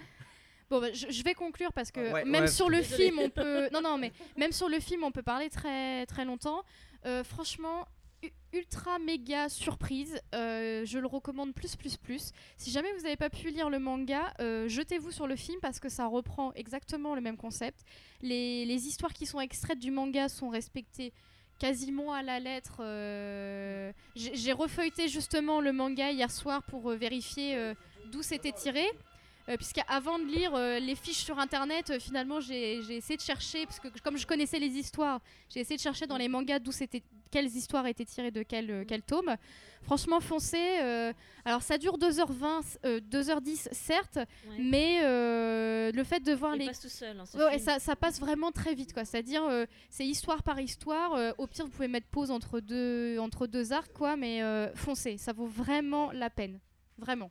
Bon, bah, je, je vais conclure parce que Ouais, même ouais. sur le film, on peut. Non, non, mais même sur le film, on peut parler très, très longtemps. Euh, franchement, ultra méga surprise. Euh, je le recommande plus, plus, plus. Si jamais vous n'avez pas pu lire le manga, euh, jetez-vous sur le film parce que ça reprend exactement le même concept. Les, les histoires qui sont extraites du manga sont respectées quasiment à la lettre. euh, J'ai refeuilleté justement le manga hier soir pour euh, vérifier euh, d'où c'était tiré. Euh, Puisqu'avant de lire euh, les fiches sur internet, euh, finalement j'ai essayé de chercher, parce que comme je connaissais les histoires, j'ai essayé de chercher dans les mangas d'où c'était, quelles histoires étaient tirées de quel, quel tome. Franchement, foncez. euh, alors ça dure 2h20, euh, 2h10 certes, Ouais. mais euh, le fait de voir Il les. passe tout seul. hein, ce Ouais, film. ça, ça passe vraiment très vite, quoi. C'est-à-dire, c'est histoire par histoire. au pire, vous pouvez mettre pause entre deux, entre deux arcs, quoi. Mais foncez, ça vaut vraiment la peine, vraiment.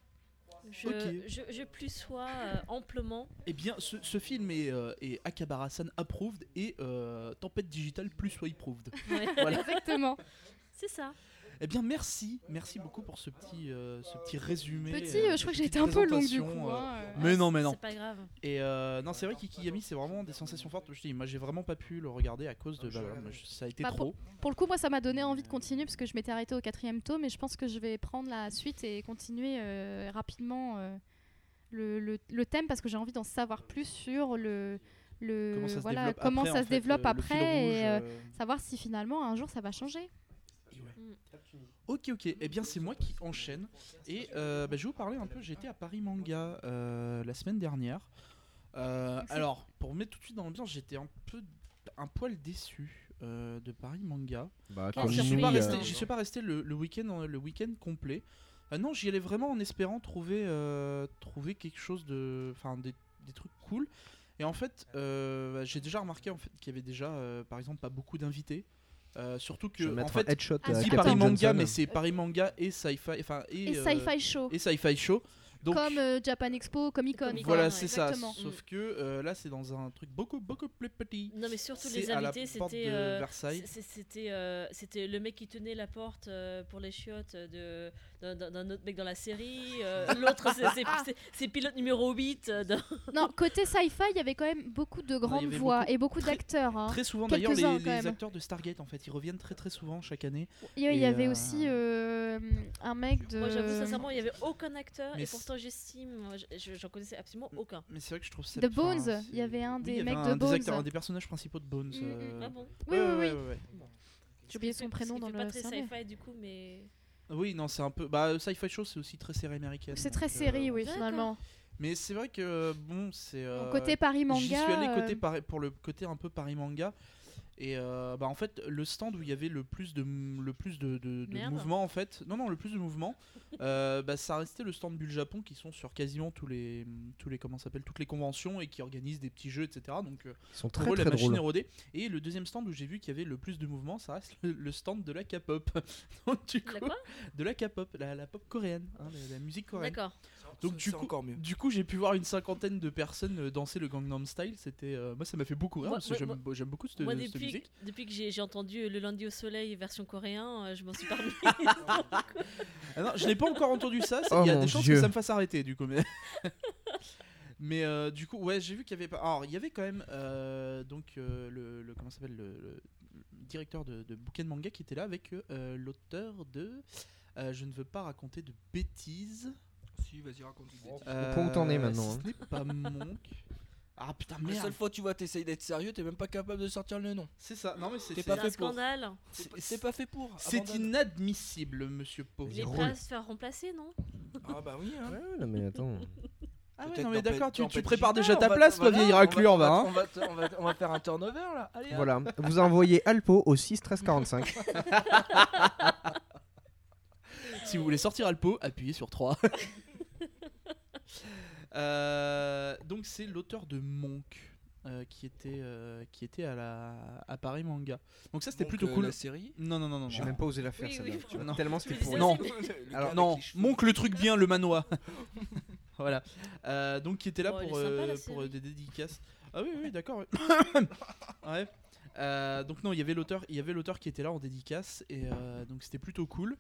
Je, Ok. je, je plus sois euh, amplement. Eh bien, ce, ce film est, euh, est Akabara-san approved et euh, Tempête Digital plus soit approved. Ouais. Voilà. Exactement. C'est ça. Eh bien, merci, merci beaucoup pour ce petit, euh, ce petit résumé. Petit, euh, euh, je crois que j'ai été un peu longue du coup. hein. Mais non, mais non. C'est pas grave. Et non, c'est vrai qu'Ikigami, c'est vraiment des sensations fortes. Je dis, moi, j'ai vraiment pas pu le regarder à cause de. Ah, bah, ça a été Bah, trop. Pour le coup, moi, ça m'a donné envie de continuer parce que je m'étais arrêtée au quatrième tome et je pense que je vais prendre la suite et continuer rapidement le, le- le thème parce que j'ai envie d'en savoir plus sur le. le Comment ça se voilà, développe comment après, ça se développe après et euh, euh, savoir si finalement un jour ça va changer. Ok, ok. Eh bien, c'est moi qui enchaîne. Et euh, bah, je vais vous parler un peu. J'étais à Paris Manga euh, la semaine dernière. Euh, alors, pour mettre tout de suite dans l'ambiance, j'étais un peu, un poil déçu euh, de Paris Manga. Bah, Alors, j'y suis pas resté, j'y suis pas resté le, le week-end, le week-end complet. Euh, non, j'y allais vraiment en espérant trouver, euh, trouver quelque chose de, enfin, des, des trucs cool. Et en fait, euh, bah, j'ai déjà remarqué en fait qu'il y avait déjà, euh, par exemple, pas beaucoup d'invités. Euh, surtout que, Je vais en mettre fait, un headshot Ah, à on dit Attends. Paris Manga, mais c'est Paris Manga et Sci-Fi, enfin et, Et euh, Sci-Fi Show. et Sci-Fi Show. Donc, Comme euh, Japan Expo, Comic Con. Voilà, ouais, c'est ça. exactement. Sauf que euh, là, c'est dans un truc beaucoup, beaucoup plus petit. Non, mais surtout les invités, porte c'était. euh, C'était euh, c'était le mec qui tenait la porte euh, pour les chiottes de- d'un autre mec dans la série. euh, L'autre, c'est- pilote numéro 8. euh, dans- Non, côté sci-fi, il y avait quand même beaucoup de grandes voix beaucoup- et beaucoup d'acteurs. hein. Très souvent, d'ailleurs, les, acteurs de Stargate, en fait, ils reviennent très très souvent chaque année. Il y, avait euh, aussi euh, un mec de. Moi, j'avoue, sincèrement, il n'y avait aucun acteur Mais et c'est- pourtant, je- je- J'en connaissais absolument aucun. Mais c'est vrai que je trouve ça. The Bones, c'est- il y avait un Oui, des il y avait mecs un de des Bones. acteurs, un des personnages principaux de Bones. Mm, mm. euh, Ah bon Oui, oui, oui. ouais, ouais. J'ai oublié son prénom dans le pas très sci-fi du coup, mais. Oui, non, c'est un peu. Bah, Sci-Fi Show, c'est aussi très série américaine. C'est très euh, série, oui, finalement. Mais c'est vrai que, bon, c'est. euh, Côté Paris Manga. J'y suis allé côté euh, Paris- pour le côté un peu Paris Manga. Et euh, bah en fait, le stand où il y avait le plus de, le plus de, de, de Merde. mouvements, en fait, non, non, le plus de mouvements, euh, bah, ça restait le stand Bulle Japon qui sont sur quasiment tous les, tous les comment s'appelle, toutes les conventions et qui organisent des petits jeux, etc. Donc, euh, Ils sont très eux, la très machine drôles. est rodée. Et le deuxième stand où j'ai vu qu'il y avait le plus de mouvements, ça reste le, le stand de la K-pop. Donc, du La coup, quoi? de la K-pop, la, la pop coréenne, hein, la, la musique coréenne. D'accord. Donc, du coup- encore mieux. Du coup, j'ai pu voir une cinquantaine de personnes euh, danser le Gangnam Style. C'était, euh, moi, ça m'a fait beaucoup rire Moi- parce que j'aime, moi- beau- j'aime beaucoup cette, Moi, cette depuis, musique. depuis que j'ai j'ai entendu le lundi au soleil version coréen, euh, je m'en suis pas remis. Ah non, je n'ai pas encore entendu ça. Oh Il y a des chances Dieu. que ça me fasse arrêter, du coup. Mais, mais euh, du coup, ouais, j'ai vu qu'il y avait pas. Alors, il y avait quand même euh, donc euh, le, le- comment s'appelle le, le directeur de, de bouquin de manga qui était là avec euh, l'auteur de. euh, je ne veux pas raconter de bêtises. Si, vas-y, raconte une bêtise. Euh, point où t'en es maintenant, Si ce n'est pas Monk. Ah putain, La merde. seule fois que tu vois, t'essayes d'être sérieux, t'es même pas capable de sortir le nom. C'est ça. Non, mais c'est T'es pas fait un pour. scandale. c'est- C'est pas fait pour. C'est abandonne. inadmissible, monsieur Pau. Il est prêt à se faire remplacer, non Ah bah oui, hein. Ouais, non mais attends. Ah ouais, Peut-être non mais dans d'accord, tu, dans tu prépares déjà on ta va- place, toi, voilà, vieille on va- raclure, on va. hein. On va, te- on va, on va faire un turnover là. Allez, hop. Voilà, vous envoyez Alpo au 6 13 45. Si vous voulez sortir Alpo, appuyez sur 3. Euh, donc c'est l'auteur de Monk euh, qui était euh, qui était à la à Paris Manga. Donc ça c'était plutôt cool. La série? Non non non non. J'ai même pas osé la faire Oui, oui. Non. Tellement c'était pour Non. Alors non. Monk le truc bien le manoir. voilà. Euh, donc qui était là Oh, pour sympa, euh, pour euh, des dédicaces. Ah oui oui d'accord. ouais. ouais. Euh, donc non, il y avait l'auteur, il y avait l'auteur qui était là en dédicace et euh, donc c'était plutôt cool.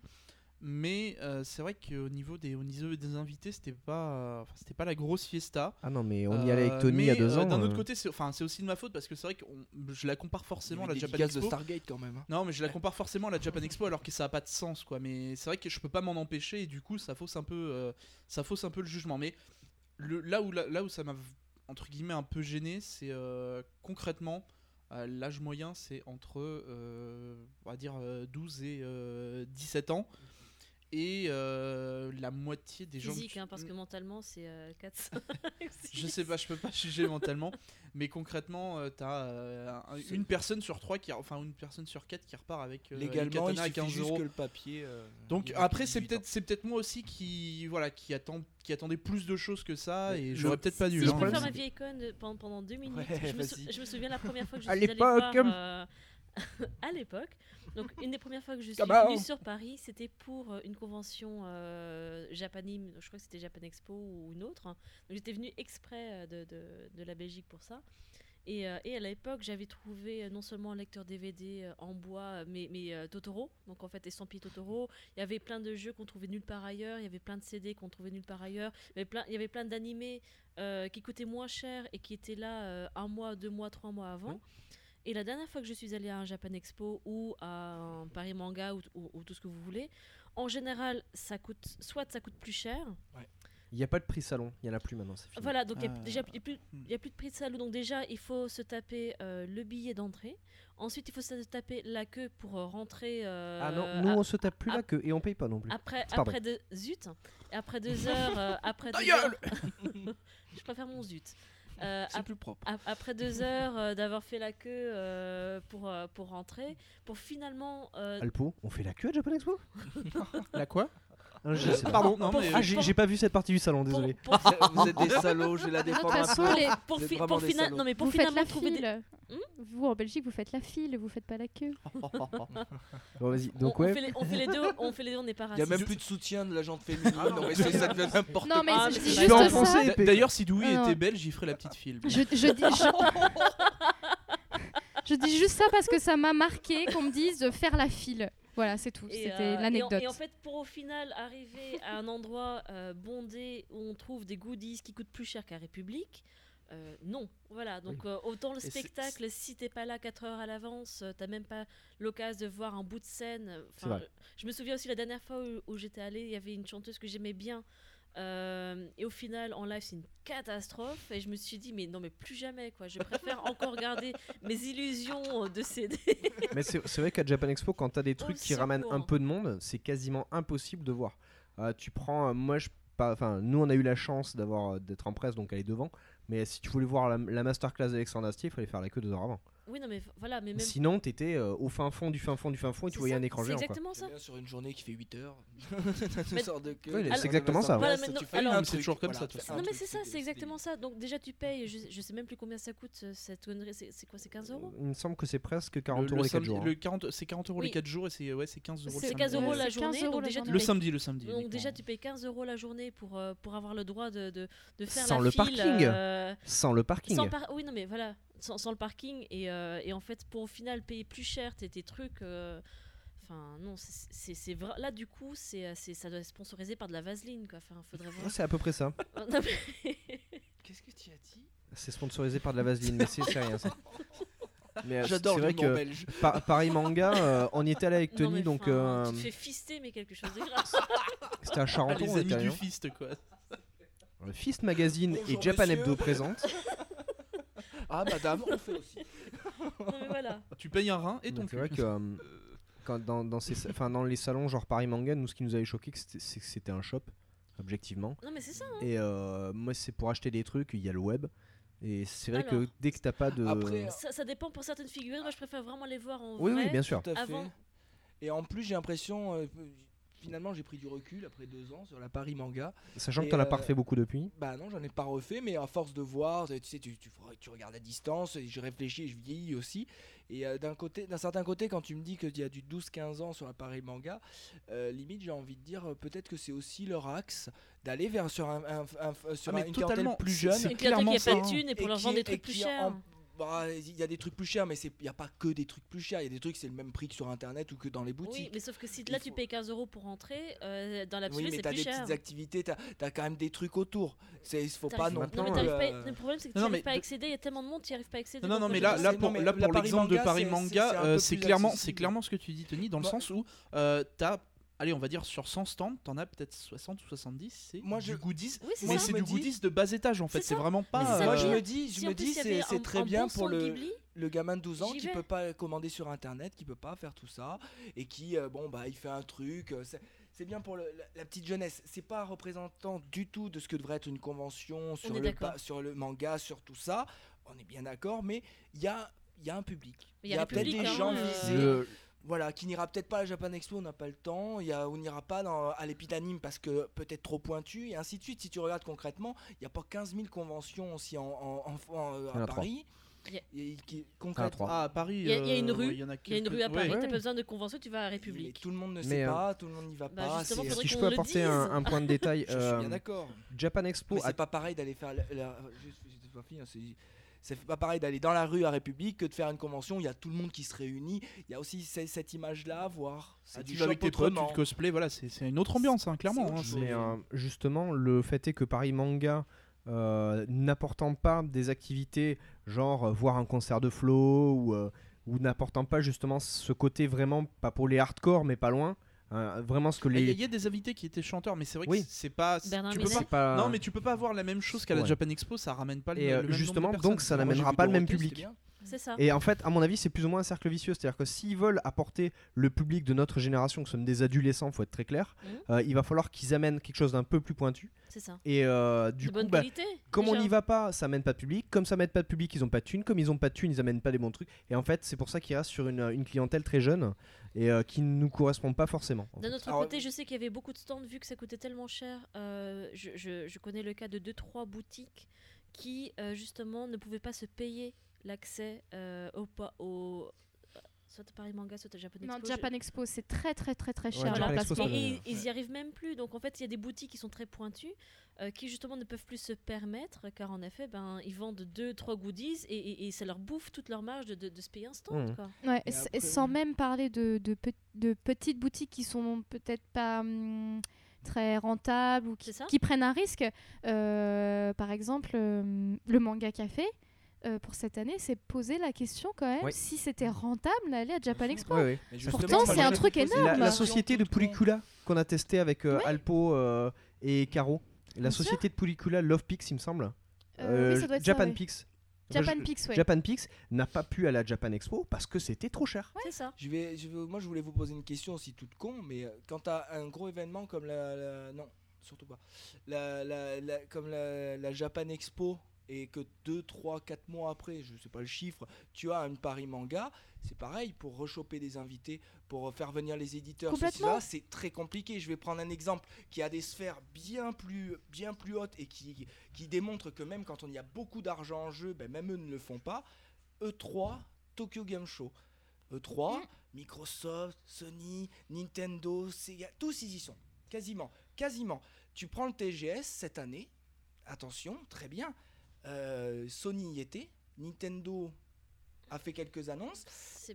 Mais euh, c'est vrai qu'au niveau des au niveau des invités, c'était pas euh, enfin, c'était pas la grosse fiesta. Ah non, mais on y allait avec Euh, Tony il y a deux euh, ans. D'un autre euh, côté, c'est enfin c'est aussi de ma faute parce que c'est vrai que je la compare forcément à la Japan dédicaces de Expo. Stargate quand même. hein. Non, mais je la compare forcément à la Japan Expo alors que ça a pas de sens quoi. Mais c'est vrai que je peux pas m'en empêcher et du coup ça fausse un peu, euh, ça fausse un peu le jugement. Mais le, là où là, là où ça m'a entre guillemets un peu gêné, c'est euh, concrètement euh, l'âge moyen c'est entre euh, on va dire euh, 12 et euh, 17 ans et euh, la moitié des gens. Physique, que- hein, parce que mentalement, c'est euh, 4 je sais pas, je peux pas juger mentalement, mais concrètement, euh, t'as euh, une personne sur trois qui, enfin une personne sur quatre qui repart avec euh, Légalement, il à suffit 15 juste euros. que le papier. euh, Donc après, c'est 18 peut-être, c'est peut-être moi aussi qui, voilà, qui attend, qui attendait plus de choses que ça, Mais et j'aurais peut-être pas Si dû. je hein. peux problème, faire ma vieille conne pendant, pendant deux minutes, Ouais, je, me sou- je me souviens la première fois que je À suis allée l'époque. voir... à l'époque. Donc une des premières fois que je suis venue sur Paris, c'était pour euh, une convention euh, japanime, je crois que c'était Japan Expo ou une autre. Donc j'étais venue exprès euh, de, de- de la Belgique pour ça. Et, euh, et à l'époque, j'avais trouvé non seulement un lecteur DVD en bois, mais, mais euh, Totoro, donc en fait estampillé Totoro. Il y avait plein de jeux qu'on trouvait nulle part ailleurs, il y avait plein de CD qu'on trouvait nulle part ailleurs, il y avait plein, il y avait plein d'animés qui coûtaient moins cher et qui étaient là un mois, deux mois, trois mois avant. Et la dernière fois que je suis allée à un Japan Expo ou à un Paris Manga ou, ou- ou tout ce que vous voulez, en général, ça coûte soit ça coûte plus cher. Il n'y a pas de prix salon, il y en a plus maintenant, c'est fini. Voilà, donc il y a Ah. déjà il y a plus, a de prix de salon. Donc déjà, il faut se taper euh, le billet d'entrée. Ensuite, il faut se taper la queue pour euh, rentrer. euh, Ah non, nous à- on se tape plus à- la queue et on paye pas non plus. après, deux zut, et après deux heures, euh, après deux heures- je préfère mon zut. Euh, C'est plus propre. ap- après deux heures euh, d'avoir fait la queue euh, pour euh, pour rentrer, pour finalement euh, Alpo, on fait la queue à Japan Expo? La quoi? Je sais pas. Pardon, non pour- mais. Ah, j'ai j'ai pas vu cette partie du salon, pour, désolé. pour- Vous êtes des salauds, je la De toute défendre un façon, peu. les- pour Vous êtes fi- vraiment pour des fina- salauds. non mais pour vous faites finalement la trouver des, file. Vous en Belgique, vous faites la file, vous faites pas la queue. Bon, vas-y. On, Donc on ouais. fait les, on fait les deux, on fait les deux, on n'est pas Il y a raciste. même plus de soutien de la jante féminine. non, mais c'est- ça devient n'importe Non, mais Ah, dis c'est Je en juste ça. D'ailleurs, si Dewey Ah, non. était belge, j'y ferais la petite file. Je, je dis, je- je dis juste ça parce que ça m'a marqué qu'on me dise de faire la file. Voilà, c'est tout. C'était euh, et en- l'anecdote. Et, en fait, pour au final arriver à un endroit euh, bondé où on trouve des goodies qui coûtent plus cher qu'à République, euh, non. Voilà, donc euh, autant le spectacle, si t'es pas là 4 heures à l'avance, euh, t'as même pas l'occasion de voir un bout de scène. Enfin, je me souviens aussi la dernière fois où, où j'étais allée, il y avait une chanteuse que j'aimais bien. Euh, et au final, en live, c'est une catastrophe. Et je me suis dit, mais non, mais plus jamais, quoi. Je préfère encore garder mes illusions de CD. Mais c'est vrai qu'à Japan Expo, quand t'as des trucs qui secours. ramènent un peu de monde, c'est quasiment impossible de voir. Euh, tu prends, euh, moi, je, pas, enfin, nous, on a eu la chance d'avoir d'être en presse, donc aller devant. Mais si tu voulais voir la, la masterclass d'Alexandre Astier, il fallait faire la queue deux heures avant. Oui, non, mais voilà, mais même. Sinon, t'étais euh, au fin fond du fin fond du fin fond et tu c'est voyais ça, un écran C'est géant. quoi. exactement ça. C'est bien sur une journée qui fait 8 heures. Mais- de. Oui, c'est exactement ça. Voilà, c'est toujours comme voilà, ça, Non mais c'est ça, c'est exactement ça. Donc déjà tu payes, je, je sais même plus combien ça coûte euh, cette connerie, c'est c'est quoi, c'est 15 euros? Il me semble que c'est presque Le- 40 le euros les 4 samedi- jours. hein. le 40 C'est 40 euros les Oui. 4 jours et c'est ouais, c'est 15 euros le C'est C'est samedi. 15 euros la c'est 15 journée. Le samedi, le samedi. donc déjà tu payes 15 euros la journée pour, euh, pour avoir le droit de, faire Sans la le file, parking. euh, Sans le parking. sans par- Oui non mais voilà, sans, sans le parking et, euh, et en fait pour au final payer plus cher tes, tes trucs... euh, Enfin non, c'est- vrai. Là du coup, c'est euh, c'est- ça doit être sponsorisé par de la vaseline quoi. Enfin, faudrait voir. Ouais, c'est à peu près ça. Qu'est-ce que tu as dit? C'est sponsorisé par de la vaseline, mais c'est rien ça. Mais J'adore c'est le vrai que belge. par- Paris Manga, euh, on y était allé avec Tony, donc euh, tu te fais fister mais quelque chose de grave. c'était à Ah, Charenton. les amis était allé, du fist quoi. Le Fist Magazine et Japan monsieur. Hebdo présentent. Ah, madame, on fait aussi. non mais voilà. Tu payes un rein et ton Donc, C'est vrai que euh, quand dans, dans, ces, enfin, dans les salons genre Paris Manga, nous ce qui nous avait choqué, que c'était- c'est que c'était un shop, objectivement. Non mais c'est ça. hein. Et euh, moi, c'est pour acheter des trucs, il y a le web. Et c'est vrai Alors. que dès que t'as pas de. Après, Ça, ça dépend pour certaines figurines. Moi, je préfère vraiment les voir en oui, vrai. oui, bien sûr. Tout à fait. Avant- Et en plus, j'ai l'impression, euh, finalement, j'ai pris du recul après deux ans sur la Paris Manga. Sachant que Et, t'en as pas euh, refait beaucoup depuis. Bah non, j'en ai pas refait, mais à force de voir, tu sais, tu, tu, tu regardes à distance, et je réfléchis, et je vieillis aussi. Et euh, d'un côté, d'un certain côté, quand tu me dis qu'il y a du 12-15 ans sur la Paris Manga, euh, limite, j'ai envie de dire, peut-être que c'est aussi leur axe d'aller vers sur un, un- un- sur Ah, mais une totalement, clientèle plus jeune. a clairement qui a pas de thunes et pour Et leur vendre des trucs plus chers. en- bah, Il y a des trucs plus chers, mais c'est- il n'y a pas que des trucs plus chers. Il y a des trucs, c'est le même prix que sur internet ou que dans les Oui, boutiques. mais sauf que si Il là tu faut- payes 15 euros pour rentrer, euh, dans l'absolu Oui, mais c'est t'as plus des cher. petites activités, t'as as quand même des trucs autour. C'est faut pas non Maintenant, Non, plus. mais t'arrives euh, pas- le problème c'est que tu n'arrives mais pas à de- accéder. Il y a tellement de monde, tu n'y arrives pas à accéder. Non, non, mais là, là pour, mais l'exemple de Paris Manga, c'est euh, plus clairement ce que tu dis, Tony, dans le Bah- sens où euh, t'as, allez, on va dire sur 100 stands, t'en as peut-être 60 ou 70, c'est Moi, du je- goodies. Oui, c'est Mais c'est du goodies de bas étage en fait, C'est vraiment pas. ça Moi, je me dis, je Si me en plus, dis, c'est très bien bon pour le, Ghibli, le gamin de 12 ans J'y qui vais. peut pas commander sur internet, qui peut pas faire tout ça, et qui, euh, bon, bah, il fait un truc. euh, c'est- C'est bien pour le- la, la petite jeunesse. C'est pas représentant du tout de ce que devrait être une convention sur, le, d'accord. pa- sur le manga, sur tout ça. On est bien d'accord, mais il y a, il y a un public. Il y a le peut-être public, des hein, gens euh, visés. Voilà, qui n'ira peut-être pas à la Japan Expo, on n'a pas le temps. Il y a, on n'ira pas dans, à l'Epidanime parce que peut-être trop pointu, et ainsi de suite. Si tu regardes concrètement, il n'y a pas 15 000 conventions aussi en, en- en- en- euh, Il y en à. Paris. Et qui- concrètement. Ah, à Paris. Il y a- il y a une euh, rue, ouais, il y en a Il y a une rue à Paris, ouais. t'as pas besoin de convention, tu vas à mais République. tout le monde ne Mais, sait euh, pas, tout le monde n'y va bah, pas. faudrait Si je peux apporter un, point de détail, Je suis euh, bien d'accord. Japan Expo Mais a c'est pas pareil d'aller faire. la- la- juste- juste pas fini, c'est- pas pareil d'aller dans la rue à République que de faire une convention où il y a tout le monde qui se réunit. Il y a aussi ce- cette image-là à voir. C'est Ah, du avec tes potes, tu te cosplay, voilà, c'est c'est une autre ambiance, hein, clairement. hein, Mais euh, justement, le fait est que Paris Manga, euh, n'apportant pas des activités genre euh, voir un concert de flow ou, euh, ou n'apportant pas justement ce côté vraiment, pas pour les hardcore, mais pas loin, vraiment ce que Il y, a- les. il y a des invités qui étaient chanteurs, mais c'est vrai Oui. que c'est pas. Bernard tu peux pas Non, mais tu peux pas avoir la même chose qu'à la Ouais. Japan Expo, ça ramène pas le, Et, euh, le même justement, donc, ça n'amènera pas le même public. Ça. Et en fait, à mon avis, c'est plus ou moins un cercle vicieux. C'est-à-dire que s'ils veulent apporter le public de notre génération, que ce sont des adolescents, faut être très clair, Mhm. euh, il va falloir qu'ils amènent quelque chose d'un peu plus pointu. C'est ça. Et euh, du de coup, bonne bah, qualité. comme on n'y va pas, ça amène pas de public. Comme ça amène pas de public, ils ont pas de thunes. Comme ils ont pas de thunes, ils amènent pas des bons trucs. Et en fait, c'est pour ça qu'ils restent sur une, une clientèle très jeune et euh, qui ne nous correspond pas forcément. en D'un autre Alors, côté, je sais qu'il y avait beaucoup de stands, vu que ça coûtait tellement cher. euh, je, je- je connais le cas de 2-3 boutiques qui, euh, justement, ne pouvaient pas se payer l'accès euh, au, au euh, soit Paris Manga, soit Japan Non, Expo. Japan Expo, c'est très très très très cher. Ouais. et ils y arrivent même plus. Donc en fait, il y a des boutiques qui sont très pointues, euh, qui justement ne peuvent plus se permettre, car en effet, ben, ils vendent deux, trois goodies et, et- et ça leur bouffe toute leur marge de, de- de se payer un stand. Mhm. quoi. Ouais, Et s- après- sans même parler de, de, pe- de petites boutiques qui sont peut-être pas hum, très rentables ou qui, prennent un risque. Euh, par exemple, euh, le manga café. Euh, pour cette année, c'est poser la question quand même Oui. si c'était rentable d'aller à Japan. Expo. Pourtant, c'est un truc énorme. La, société de. Pulicula qu'on a testé avec euh. Alpo euh, et Caro. La Bien sûr. société de Pulicula, Love Pix, il me semble. Euh, oui, ça doit être ça, Japan ouais. Pix. Japan Pix, ouais. Japan Pix n'a pas pu aller à Japan Expo parce que c'était trop cher. C'est ça. Je vais, je vais- moi, je voulais vous poser une question aussi toute con, mais quand tu as un gros événement comme la, la- non, surtout pas, la, la- la- comme la, la Japan Expo et que 2, 3, 4 mois après, je sais pas le chiffre, tu as une Paris Manga, c'est pareil pour rechoper des invités, pour faire venir les éditeurs, c'est très compliqué. Je vais prendre un exemple qui a des sphères bien plus, bien plus hautes et qui, qui démontre que même quand on y a beaucoup d'argent en jeu, ben, même eux ne le font pas. E3, Tokyo Game Show. E3, Mm. Microsoft, Sony, Nintendo, Sega, tous ils y sont. Quasiment. Quasiment. Tu prends le TGS cette année, attention, très bien. Euh, Sony y était, Nintendo a fait quelques annonces.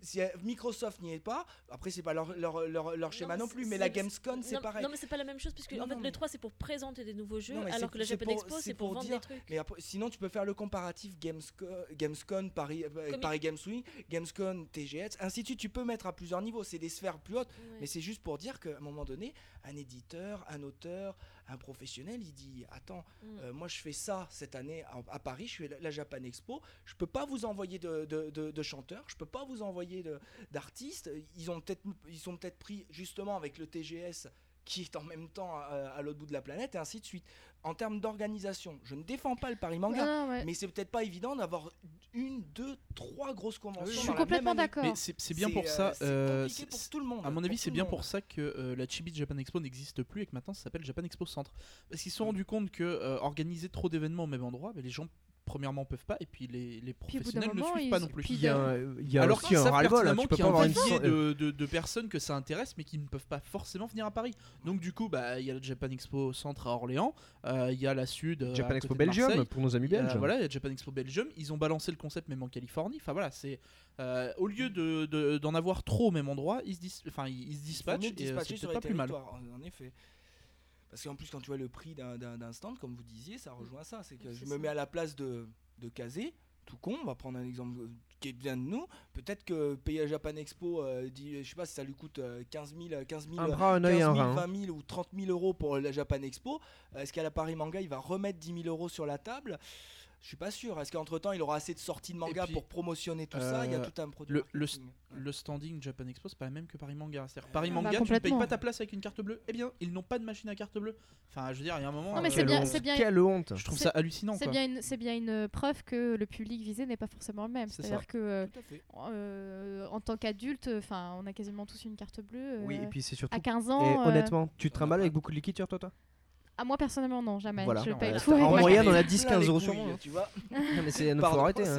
Si, euh, Microsoft n'y est pas, après c'est pas leur, leur, leur, leur schéma non, plus, mais la Gamescom c'est pareil. Non, mais c'est pas la même chose, puisque Non, en fait, le mais- 3 c'est pour présenter des nouveaux jeux, Non, alors que c'est Japan pour- Expo c'est pour, pour vendre dire- des trucs. Mais après, sinon, tu peux faire le comparatif Gamesco- Gamescom, Paris, euh, Paris Games Week, Gamescom, TGS, ainsi de suite. Tu peux mettre à plusieurs niveaux. C'est des sphères plus hautes. Ouais. Mais c'est juste pour dire qu'à un moment donné, un éditeur, un auteur, un professionnel, il dit Attends, Mm. euh, moi je fais ça cette année à, à Paris, je fais la, Japan Expo, je peux pas vous envoyer de, de- de- de chanteurs, je peux pas vous envoyer d'artistes. Ils ont peut-être ils sont peut-être pris justement avec le TGS qui est en même temps à, à l'autre bout de la planète et ainsi de suite. En termes d'organisation, je ne défends pas le Paris Manga, non, ouais. mais c'est peut-être pas évident d'avoir une, deux, trois grosses conventions. Je dans suis complètement d'accord. Mais c'est c'est bien C'est, pour euh, ça. c'est euh, compliqué pour c'est- tout le monde. À mon avis, c'est bien pour ça que euh, la Chibi Japan Expo n'existe plus et que maintenant ça s'appelle Japan Expo Centre. Parce qu'ils se Mm. sont rendus compte que euh, organiser trop d'événements au même endroit, bah, les gens premièrement peuvent pas et puis les, les professionnels ne moment, suivent pas non plus. puis Il y a, un- il y a Alors qu'ils savent hein. pertinemment Tu peux qu'il y pas a un avoir une vivier cent- de, de- de personnes que ça intéresse mais qui ne peuvent pas forcément venir à Paris. Donc du coup, bah, il y a le Japan Expo Centre à Orléans, euh, il y a la Sud, euh, Japan Expo Belgium pour nos amis Il y a- belges. voilà, il y a Japan Expo Belgium. Ils ont balancé le concept même en Californie. Enfin voilà, c'est euh, au lieu de- de- d'en avoir trop au même endroit, ils se, dis- enfin, ils, ils se dispatchent et euh, c'est pas plus mal. territoires, en effet. Parce qu'en plus, quand tu vois le prix d'un- stand, comme vous disiez, ça rejoint ça. C'est que je me ça. mets à la place de, de Kazé, tout con, on va prendre un exemple euh, qui est bien de nous. Peut-être que payer à Japan Expo, euh, dit, je sais pas si ça lui coûte euh, 15 000, 15 000, Un bras, un œil, 15 un 000, rein. 20 000 ou 30 000 euros pour la Japan Expo. Euh, Est-ce qu'à la Paris Manga, il va remettre 10 000 euros sur la table? Je suis pas sûr. Est-ce qu'entre temps, il aura assez de sorties de manga puis, pour promotionner tout ça? Il y a euh, tout un produit. le- le marketing. Le standing Japan Expo, c'est pas le même que Paris Manga. C'est-à-dire Paris Ah, Manga, bah, tu ne payes pas ta place avec une carte bleue. Eh bien, ils n'ont pas de machine à carte bleue. Enfin, je veux dire, il y a un moment. Non, mais euh, c'est Quelle bien- honte. c'est bien- Quelle honte. Je trouve ça hallucinant. C'est bien, une- c'est bien une preuve que le public visé n'est pas forcément le même. C'est C'est-à-dire que euh, en tant qu'adulte, enfin, on a quasiment tous une carte bleue. Oui, euh, et puis c'est surtout. à 15 Et ans. euh, honnêtement, tu te trimbales avec beaucoup de liquide sur toi, toi? À moi personnellement, non, jamais. Voilà. Je Non, paye ouais, tout t'as- avec en moyenne, on a Plein 10-15 les euros sur moi. hein. Tu vois Non, mais c'est faut arrêter. hein.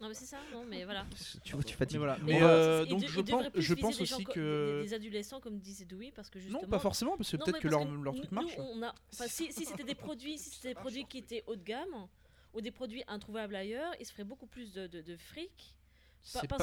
Non, mais c'est ça, non, mais voilà. Tu, tu Mais fatigues. voilà. Et Mais voilà, euh, donc de- je pense, je aussi que. Des, des adolescents, comme disait Dewey, parce que justement. Non, pas forcément, parce que peut-être que leur, truc nous, marche. on a, enfin, si, si c'était des produits, si c'était des produits qui en étaient haut de gamme ou des produits introuvables ailleurs, ils se feraient beaucoup plus de, de, de fric.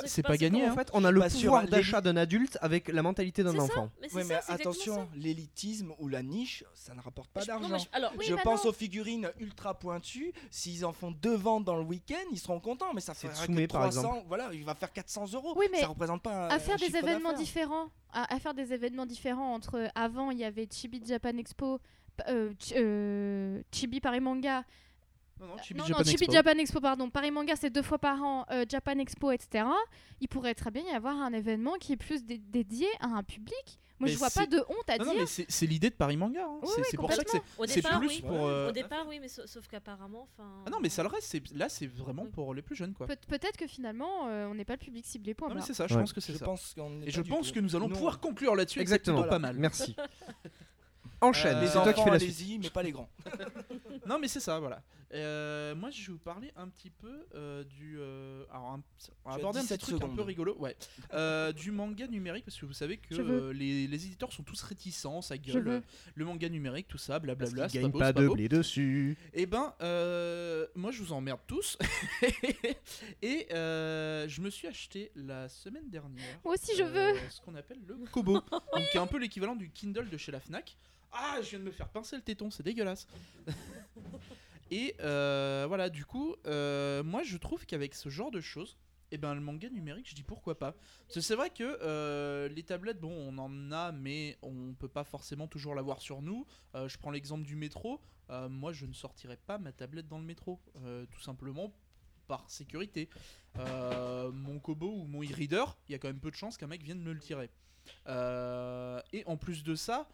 C'est pas, gagné. En hein. fait, on a le pouvoir d'achat d'un adulte avec la mentalité d'un enfant. mais Oui, mais ça, attention, l'élitisme ou la niche, ça ne rapporte pas d'argent. je- alors, Oui, je mais pense non. aux figurines ultra pointues. S'ils en font deux ventes dans le week-end, ils seront contents. Mais ça Tsume, que par 300. Voilà, il va faire 400 euros. Oui, mais ça représente pas un, à faire un des chiffre événements différents, à, à faire des événements différents entre avant il y avait Chibi Japan Expo, euh, Ch- euh, Chibi Paris Manga, Non, non, Euh, Chibi non, Japan non, Chibi Expo. Japan Expo, pardon. Paris Manga, c'est deux fois par an. euh, Japan Expo, etc. Il pourrait très bien y avoir un événement qui est plus dé- dédié à un public. Moi, Mais je vois pas de honte à Non, non, dire. mais c'est l'idée de Paris Manga. hein. Oui, C'est oui, pour ça que c'est Au c'est départ, plus oui. pour. euh, Au départ, oui, mais sa- sauf qu'apparemment, enfin. Ah non, mais ça le reste. Là, c'est vraiment Oui. pour les plus jeunes, quoi. Peut- Peut-être que finalement, euh, on n'est pas le public ciblé. Point Non, mais c'est ça. Je Ouais. pense que c'est Je ça. pense Et je pense que nous allons pouvoir conclure là-dessus. Exactement. plutôt pas mal. Merci. Enchaîne. Les enfants, allez-y, mais pas les grands. Non, mais c'est ça, voilà. Euh, moi, je vais vous parler un petit peu euh, du. euh, alors, un- on va as aborder un petit 17 truc un secondes. peu rigolo, ouais. Euh, du manga numérique, parce que vous savez que Je veux. euh, les, les éditeurs sont tous réticents, ça Je gueule. veux. le manga numérique, tout ça, Parce blablabla. qu'ils c'est gagnent beau, pas c'est de beau. blé dessus. Eh ben, euh, moi je vous emmerde tous. et euh, je me suis acheté la semaine dernière. Moi aussi, je euh, veux. Ce qu'on appelle le Kobo. donc, qui est un peu l'équivalent du Kindle de chez la Fnac. Ah, je viens de me faire pincer le téton, c'est dégueulasse. Et euh, voilà, du coup, euh, moi je trouve qu'avec ce genre de choses, et ben le manga numérique, je dis pourquoi pas. Parce que c'est vrai que euh, les tablettes, bon, on en a, mais on peut pas forcément toujours l'avoir sur nous. Je prends l'exemple du métro. Moi, je ne sortirai pas ma tablette dans le métro, tout simplement par sécurité. Mon Kobo ou mon e-reader, il y a quand même peu de chances qu'un mec vienne me le tirer. Et en plus de ça,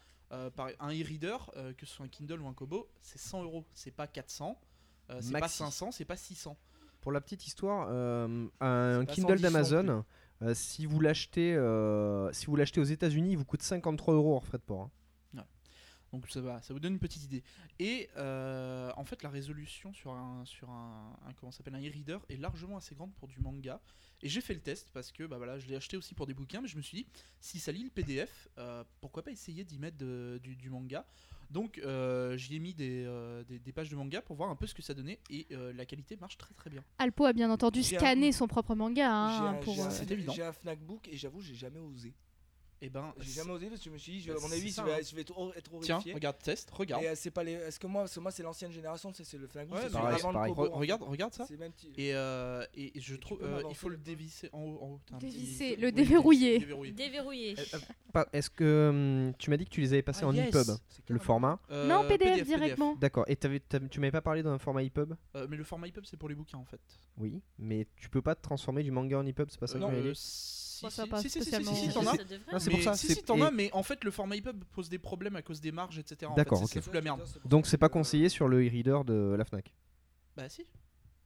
par- un e-reader, euh, que ce soit un Kindle ou un Kobo, c'est 100 euros. C'est pas 400, euh, c'est pas Maxi. 500, c'est pas 600. Pour la petite histoire, euh, un Kindle 110 non d'Amazon, euh, si vous l'achetez, euh, si vous l'achetez aux États-Unis, il vous coûte 53 euros hors frais de port. hein. Donc ça va, ça vous donne une petite idée. Et euh, en fait, la résolution sur un sur un, un- comment ça s'appelle un e-reader est largement assez grande pour du manga. Et j'ai fait le test parce que bah voilà, je l'ai acheté aussi pour des bouquins, mais je me suis dit si ça lit le PDF, euh, pourquoi pas essayer d'y mettre de- du, du manga. Donc euh, j'y ai mis des, euh, des, des pages de manga pour voir un peu ce que ça donnait et euh, la qualité marche très très bien. Alpo a bien entendu un- scanné son propre manga. hein, J'ai un- pour, j'ai un- c'est évident. J'ai un Fnac Book et j'avoue, j'ai jamais osé. Et ben J'ai jamais osé parce que je me suis dit, je- Bah, à mon avis, ça, je vais, hein. je vais trop- être tiens, horrifié. regarde test, regarde. Et euh, c'est pas les. Est-ce que moi, parce que moi c'est l'ancienne génération, c'est c'est le Book, Ouais, c'est pareil, avant pareil. le Kobo, Re- en regarde, regarde ça. C'est même petit- Et, euh, et je trouve, euh, il faut le dévisser en haut. En haut petit- Dévisser, le Oui, déverrouiller. déverrouiller. Est-ce que hum, tu m'as dit que tu les avais passés Ah, en yes. EPUB, le format Euh, non, PDF, directement. D'accord. Et tu m'avais pas parlé d'un format EPUB? Euh, mais le format EPUB c'est pour les bouquins en fait. Oui, mais tu peux pas te transformer du manga en EPUB, c'est pas ça que euh, si, ça si, pas si, si, si, spécialement. si, si, si, t'en si, as. C'est Mais pour ça, Si, c'est- si, t'en et- as, mais en fait, le format EPUB pose des problèmes à cause des marges, etc. D'accord, ok. la merde. Donc c'est pas conseillé sur le e-reader de la Fnac. Bah si.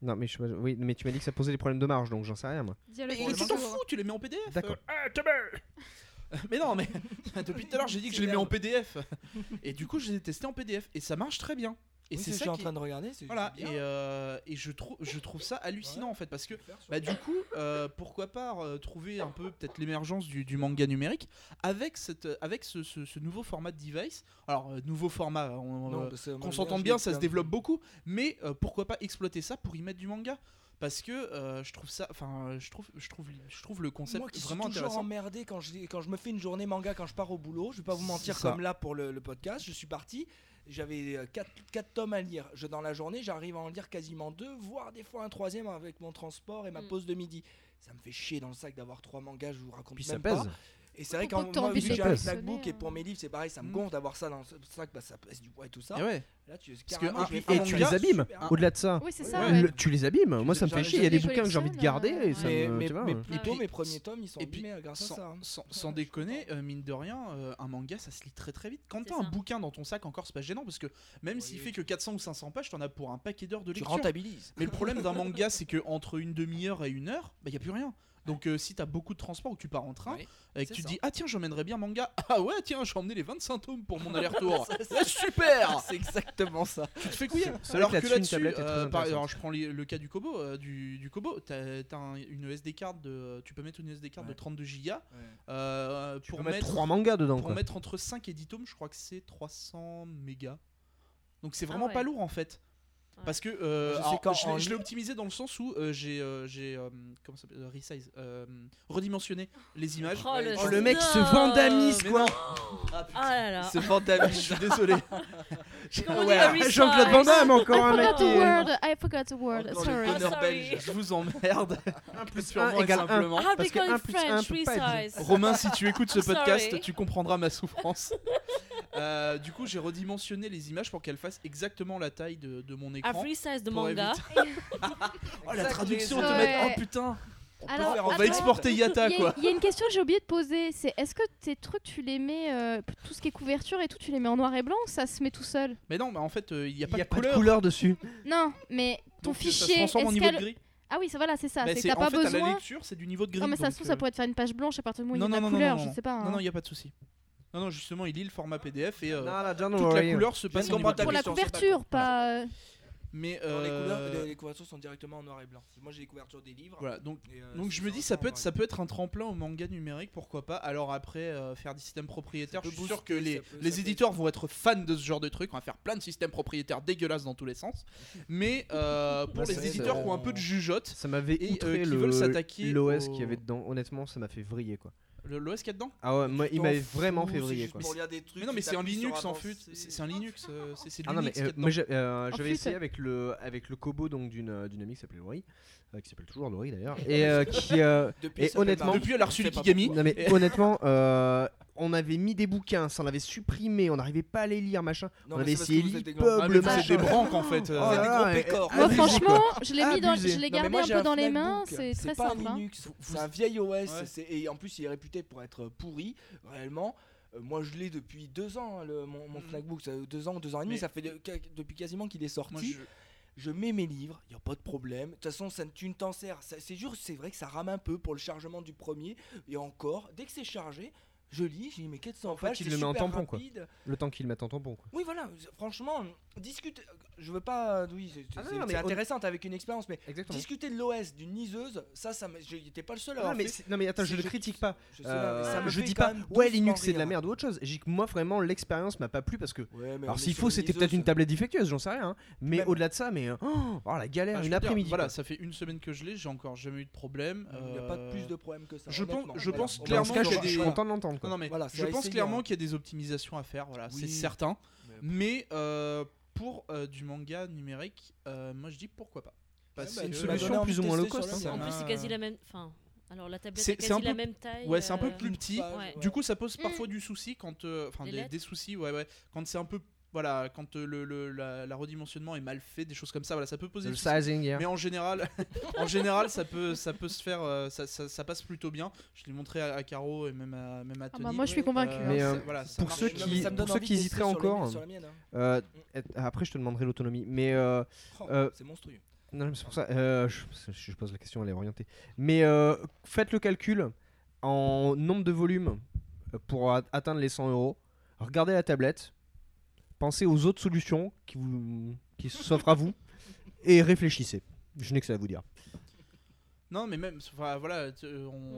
Non, mais je- oui, mais tu m'as dit que ça posait des problèmes de marge, donc j'en sais rien moi. Mais Dialogue tu t'en fous, tu les mets en PDF. D'accord. euh, mets. Mais non, mais depuis tout à l'heure, j'ai dit que je les mets en PDF. Et du coup, je les ai testés en PDF et ça marche très bien. Et Oui, c'est je ça suis en train de regarder. Voilà, et, euh, et je, trouve je trouve ça hallucinant Ouais. en fait, parce que bah, du coup, euh, pourquoi pas euh, trouver un peu peut-être l'émergence du, du manga numérique avec, cette, avec ce, ce- ce nouveau format de device. Alors, nouveau format, on, Non, que je s'entende je bien, ça se développe beaucoup, mais pourquoi pas exploiter ça pour y mettre du manga? Parce que euh, je trouve ça, enfin, je trouve, je trouve, je trouve le concept Moi qui suis vraiment toujours intéressant. emmerdé quand je, quand je me fais une journée manga quand je pars au boulot, je vais pas vous mentir comme là pour le, le podcast, je suis parti, j'avais 4, tomes à lire. Je, dans la journée, j'arrive à en lire quasiment deux, voire des fois un troisième avec mon transport et ma Mm. pause de midi. Ça me fait chier dans le sac d'avoir trois mangas, je vous raconte Puis ça même pèse. pas. Et c'est vrai qu'en moi, vu que j'ai le un MacBook et hein. pour mes livres, c'est pareil, ça me Mm. gonfle d'avoir ça dans ce sac, bah, ça pèse du poids et tout ça. Et ouais. Là, tu, que carrément, un- je vais un faire Et tu les abîmes. Au-delà de ça, Oui, c'est Ouais, ça. ouais. ouais. le- tu les abîmes. Moi, ça me fait chier. Il y a des bouquins que j'ai envie de garder et ça mais, me- mais- tu vois, mais euh. plutôt puis, mes premiers tomes, ils sont et puis, abîmés grâce à sans, ça. hein. sans- déconner, euh, mine de rien, euh, un manga ça se lit très très vite. Quand t'as un ça. bouquin dans ton sac encore, c'est pas gênant parce que même s'il fait que 400 ou 500 pages, t'en as pour un paquet d'heures de Tu lecture. rentabilises. Mais le problème d'un manga, c'est que entre une demi-heure et une heure, bah y a plus rien. Donc euh, si t'as beaucoup de transport ou que tu pars en train Oui, et que c'est tu ça. dis ah tiens j'emmènerais bien manga ah ouais tiens j'ai emmené les 25 tomes pour mon aller-retour Ça, Ouais, super C'est exactement ça. tu te fais couiller C'est alors que que là-dessus, euh, alors je prends les- le cas du Kobo euh, du, du Kobo t'as t'as un- une SD card de tu peux mettre une SD card de Ouais. 32 gigas euh, Tu pour peux mettre mangas dedans. pour quoi. mettre entre 5 et 10 tomes, je crois que c'est 300 mégas. Donc c'est Ah vraiment ouais. pas lourd en fait. Parce que euh, Je alors, l'ai- en je l'ai optimisé dans le sens où euh, j'ai euh, j'ai euh, comment ça s'appelle euh, resize euh, redimensionné les images. Oh, le, Oh, le mec se vandamise Mais quoi. Ah là là. C'est fantastique, je suis désolé. Ouais. Jean-Claude Van Damme encore I un mec est- word. I forgot a word. Le Sorry. sorry. belge. Je vous emmerde. Un plus Purement un et égale un. simplement. Parce que call un it plus un French, peut pas être. Romain, si tu écoutes ce podcast, tu comprendras ma souffrance. Du coup, j'ai redimensionné les images pour qu'elles fassent exactement la taille de, de mon A écran. free size de manga. éviter- Oh la traduction automatique. Ouais. Oh putain. On Alors, faire On va exporter Yata y, a- quoi. il y a une question que j'ai oublié de poser, c'est est-ce que tes trucs tu les mets, euh, tout ce qui est couverture et tout, tu les mets en noir et blanc ou ça se met tout seul? Mais non, mais en fait, euh, il n'y a pas n'y a de pas de couleur. dessus. Non, mais ton Donc, euh, ça se fichier, transforme en niveau de gris. Ah oui, ça voilà, c'est ça, Bah, c'est t'as pas fait, à la besoin... lecture, c'est du niveau de gris. Non mais ça se trouve, ça euh, pourrait te faire une page blanche à partir du moment où il y a Non, la non, non, couleur, non, je non. sais pas. Non, hein. non, il n'y a pas de souci. Non, non, justement, il lit le format PDF et euh, Non, don't toute la couleur se passe en Pour la couverture, pas... Mais euh, les- les couvertures sont directement en noir et blanc. Moi j'ai les couvertures des livres. voilà, donc et, euh, donc je me dis ça peut être ça peut être un tremplin au manga numérique pourquoi pas alors après euh, faire des systèmes propriétaires je suis sûr que booster, les, peut- les peut éditeurs vont être fans de ce genre de truc on va faire plein de systèmes propriétaires dégueulasses dans tous les sens mais euh, pour Bah, les éditeurs qui ont un peu de jugeote Ça m'avait Et, euh, qui le veulent s'attaquer l'OS au- qu'il y avait dedans. Honnêtement, ça m'a fait vriller quoi. Le- l'OS qu'il y a dedans Ah ouais, moi, il m'avait vraiment fait juste quoi. pour lire des trucs, mais non mais c'est un Linux en avancer. fut c'est un Linux euh, c'est Ah non mais euh, dedans. moi j'ai- euh, j'avais essayé avec le avec le Kobo donc d'une euh, d'une amie qui s'appelait Laurie, euh, qui s'appelle toujours Laurie d'ailleurs, et euh, qui euh, Depuis, Et fait honnêtement- depuis elle a reçu fait l'Ikigami beaucoup. non mais honnêtement euh, on avait mis des bouquins, ça on avait supprimé, on n'arrivait pas à les lire machin. Non, on avait c'est essayé l'e-pub, ah, machin. des branques en fait euh. Des gros et- Moi, franchement, je l'ai mis dans, je l'ai gardé moi, un peu dans les mains. Book. C'est très pas simple. hein. C'est un vieil OS. Ouais. c'est- Et en plus, il est réputé pour être pourri, réellement. Euh, moi, je l'ai depuis deux ans, hein, le, mon, mon Book. Ça, deux ans, deux ans et demi. Mais- Ça fait de- depuis quasiment qu'il est sorti. Je- je mets mes livres, il n'y a pas de problème. De toute façon, ça, tu ne t'en sers. C'est c'est vrai que ça rame un peu pour le chargement du premier. Et encore, dès que c'est chargé, je lis, j'ai mis mes 400 En fait, pages. il le met en tampon, quoi. Le temps qu'ils le mettent en tampon quoi. Oui, voilà, franchement, discute. Je veux pas. Oui, c'est Ah c'est on- intéressant avec une expérience, mais Exactement. discuter de l'OS d'une liseuse, ça, ça j'étais pas le seul à Non avoir mais, non mais attends, je je- critique pas. Je, ça Euh, me je fait dis pas ouais Linux c'est de la merde ou autre chose. Je dis que moi vraiment l'expérience m'a pas plu parce que Ouais, mais on alors s'il faut c'était peut-être une tablette défectueuse, j'en sais rien. hein. Mais au-delà de ça, mais euh, oh, oh, la galère, Ah, une après-midi. voilà ça fait une semaine que je l'ai j'ai encore jamais eu de problème Il n'y a pas de euh, plus de problèmes que ça. je pense- je clairement je, qu'il y a je suis des- content de l'entendre. non, mais je pense clairement hein. qu'il y a des optimisations à faire voilà c'est certain Mais- Mais euh, pour euh, du manga numérique, euh, moi je dis pourquoi pas. Parce bah, c'est une solution plus ou moins low cost, hein. En plus, c'est Ah. quasi la même. Enfin, alors la tablette C'est- est c'est quasi un la même taille. Ouais, c'est un peu euh, plus petit. Ouais. Du coup, ça pose Mm. parfois du souci quand, euh, enfin des, des soucis, ouais, ouais, quand c'est un peu, voilà, quand euh, le, le- la, la redimensionnement est mal fait, des choses comme ça, voilà, ça peut poser. Le sizing. Mais en général, en général, ça peut, ça peut se faire, euh, ça, ça- ça passe plutôt bien. Je l'ai montré à, à Caro et même à, même à Ah bah, moi, je suis convaincu. Euh, Mais, hein. euh, voilà, pour ceux qui- pour ceux hésiteraient encore, mienne, hein. Euh, après, je te demanderai l'autonomie. Mais euh, Oh, Euh, C'est monstrueux. non, mais c'est pour ça. euh, je, je pose la question, elle est orientée. Mais euh, faites le calcul en nombre de volumes pour atteindre les 100 euros. Regardez la tablette. Pensez aux autres solutions qui, vous, qui s'offrent à vous et réfléchissez. Je n'ai que ça à vous dire. Non, mais même, enfin, voilà, on,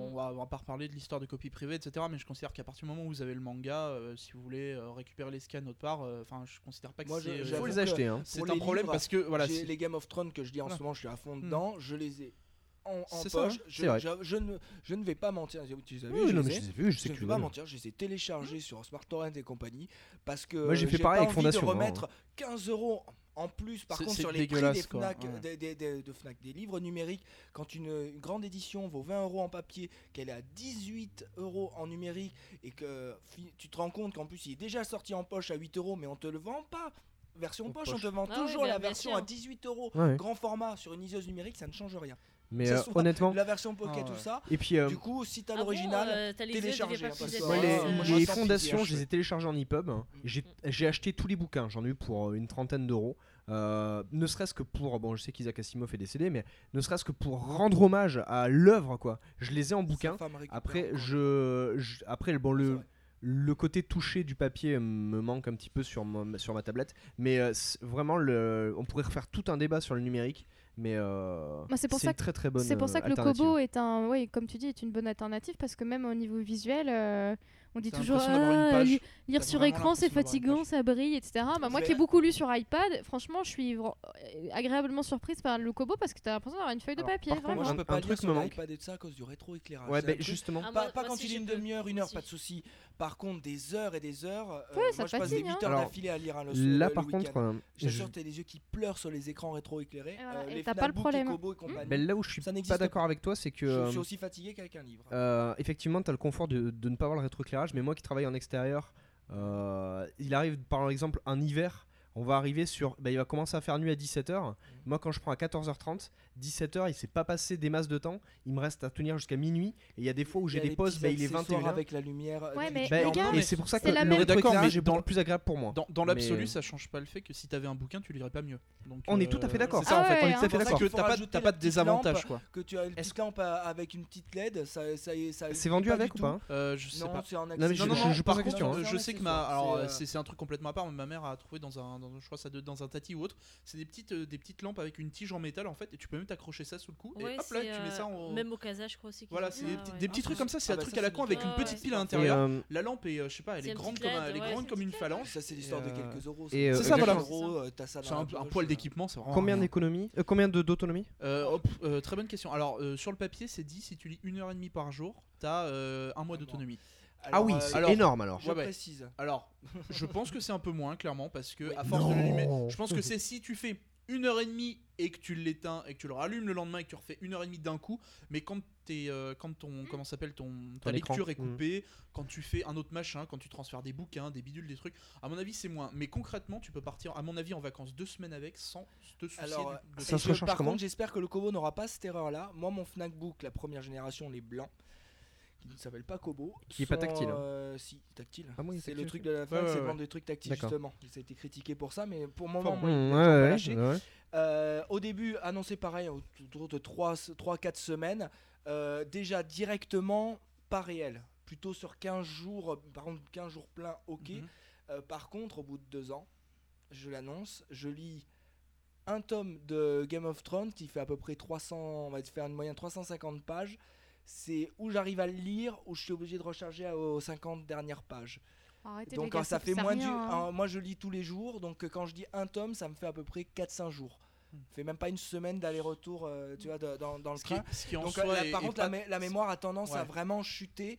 on va, on va pas reparler de l'histoire de copie privée, etc. Mais je considère qu'à partir du moment où vous avez le manga, euh, si vous voulez euh, récupérer les scans autre part, euh, enfin, je considère pas que Moi, je- c'est. Faut euh, les acheter. Hein. c'est un problème livres, parce que voilà. Les Game of Thrones que je dis en Voilà. ce moment, je suis à fond Hmm. dedans, je les ai en, en C'est ça, hein. je, C'est vrai. je- je ne, je ne vais pas mentir. Tu les as vus, Oui, je non, les mais ai. je les ai vus, je sais que ne vais pas mentir, je les ai téléchargés sur Smart Torrent et compagnie parce que Moi, j'ai fait pas pareil avec envie Fondation, de hein. remettre 15 euros en plus par contre sur les prix des Fnac, ouais. des, des- des- de Fnac, des livres numériques quand une, une grande édition vaut 20 euros en papier, qu'elle est à 18 euros en numérique et que tu te rends compte qu'en plus il est déjà sorti en poche à 8 euros mais on te le vend pas. Version poche, poche. on te vend Ah toujours la version à 18 euros. Ouais. Grand format sur une liseuse numérique, ça ne change rien. Mais euh, honnêtement, La version pocket, Ah ouais. tout ça. et puis euh, Du coup, si t'as Ah bon, l'original, euh, téléchargé, hein, parce que les, Ouais, euh, les fondations, je les ai téléchargées en EPUB. hein, et J'ai j'ai acheté tous les bouquins, j'en ai eu pour une trentaine d'euros. Euh, ne serait-ce que pour, bon, je sais qu'Isaac Asimov est décédé, mais ne serait-ce que pour rendre hommage à l'œuvre, quoi. Je les ai en bouquin. Après, je, je- après, bon, le, le côté touché du papier me manque un petit peu sur ma, sur ma tablette, mais euh, vraiment, le, on pourrait refaire tout un débat sur le numérique, mais euh, Bah, c'est pour ça une très très bonne. C'est pour ça euh, que le. Kobo est un, oui, comme tu dis, est une bonne alternative parce que même au niveau visuel, euh, on dit T'as toujours Ah, li- lire T'as sur écran c'est fatigant, ça brille, etc. Bah, moi qui ai beaucoup lu sur iPad, franchement, je suis agréablement surprise par le Kobo parce que t'as l'impression d'avoir une feuille de Alors, papier, par contre, vraiment. Moi, je un- peux un pas truc sur me manque. l'iPad et de ça à cause du rétroéclairage. Ouais, bah, un truc- justement. Ah, Pas, moi- pas moi quand aussi, il est une demi-heure, une heure, pas de souci. Par contre, des heures et des heures. euh, Ouais, ça moi, je passe des fatigue, 8 hein. heures Alors, d'affilée à lire un le Là, le par contre, euh, sûr, t'as les yeux qui pleurent sur les écrans rétroéclairés. Et euh, t'as pas le problème. ben, là où je suis pas d'accord avec toi, c'est que Je suis aussi fatigué qu'avec un livre. Effectivement, tu as le confort de, de ne pas avoir le rétroéclairage, mais moi qui travaille en extérieur, euh, il arrive par exemple un hiver, on va arriver sur. bah, il va commencer à faire nuit à 17h. Moi, quand je prends à 14h30, 17h, il s'est pas passé des masses de temps, il me reste à tenir jusqu'à minuit, et il y a des fois où j'ai des pauses, bah, il est accessoires 21h. avec la lumière. euh, Ouais, mais du Bah, les gars, et c'est pour ça que la le D'accord, mais dans- plus agréable pour moi. Dans, dans l'absolu, Mais- ça change pas le fait que si t'avais un bouquin, tu lirais pas mieux. Donc, On est euh, tout à fait d'accord. C'est ça Ah en fait, ouais, on est hein. tout à fait pour ça d'accord. T'as pas, de désavantage quoi. Que tu as une petite lampe avec une petite LED, ça, C'est vendu avec ou pas? Euh, je sais Non, pas. je- question, euh, c'est je un sais que ma. Alors, c'est, euh, euh, un truc complètement à part, mais ma mère a trouvé dans un, dans- je crois ça dans un tati ou autre. C'est des petites, euh, des petites lampes avec une tige en métal en fait, et tu peux même t'accrocher ça sous le cou. Ouais, et hop là, c'est, tu mets euh, ça en. Même au Casa, je crois aussi. Voilà, c'est des, ouais. des petits Ah, trucs comme ça, c'est ah un bah truc ça, à la con avec une petite pile à l'intérieur. euh, La lampe est, euh, je sais pas, elle est grande comme, elle est ouais, grande comme une phalange. Ça, c'est l'histoire de euh, quelques euros. euh, C'est ça, voilà. euh, C'est un, poil euh. d'équipement, c'est vraiment. Combien euh, Combien de- d'autonomie? Euh, euh, Très bonne question. Alors, euh, sur le papier, c'est dit si tu lis une heure et demie par jour, t'as euh, un mois d'autonomie. Ah oui, euh, c'est alors- énorme alors. Je Ouais, précise. Alors, je pense que c'est un peu moins, clairement, parce que Oui. à force de l'allumer, je pense que c'est si tu fais une heure et demie et que tu l'éteins et que tu le rallumes le lendemain et que tu refais une heure et demie d'un coup, mais quand t'es, euh, quand ton, comment ça s'appelle, ton, ta Ton écran. lecture est Mhm. coupée, quand tu fais un autre machin, quand tu transfères des bouquins, des bidules, des trucs, à mon avis c'est moins. Mais concrètement, tu peux partir, à mon avis, en vacances deux semaines avec sans te soucier Alors, de Ça et se je- par comment contre, j'espère que le Kobo n'aura pas cette erreur-là. Moi, mon Fnac Book, la première génération, les blancs, qui ne s'appelle pas Kobo, Qui est pas tactile, hein. euh, si, tactile. Ah c'est le truc de la Ouais, ouais, c'est ouais. vendre des trucs tactiles justement. Ça a été critiqué pour ça, mais pour le moment, Enfin, moi, ouais, pas. Euh, au début, annoncé pareil, autour de 3-4 semaines. Euh, déjà directement, pas réel. Plutôt sur 15 jours, euh, par contre 15 jours pleins, ok. Mhm. Par contre, au bout de deux ans, je l'annonce, je lis un tome de Game of Thrones qui fait à peu près 300, on va faire une moyenne 350 pages. C'est où j'arrive à le lire, où je suis obligé de recharger aux 50 dernières pages. Arrêtez, Donc gars, euh, ça fait moins du. hein. moi je lis tous les jours, donc euh, quand je dis un tome, ça me fait à peu près 4-5 jours. Hmm. fait même pas une semaine d'aller-retour, euh, tu vois, de- dans, dans le Ce qui, train. ce qui en Donc soi euh, là, par contre, pas- la, mé- la mémoire a tendance à vraiment chuter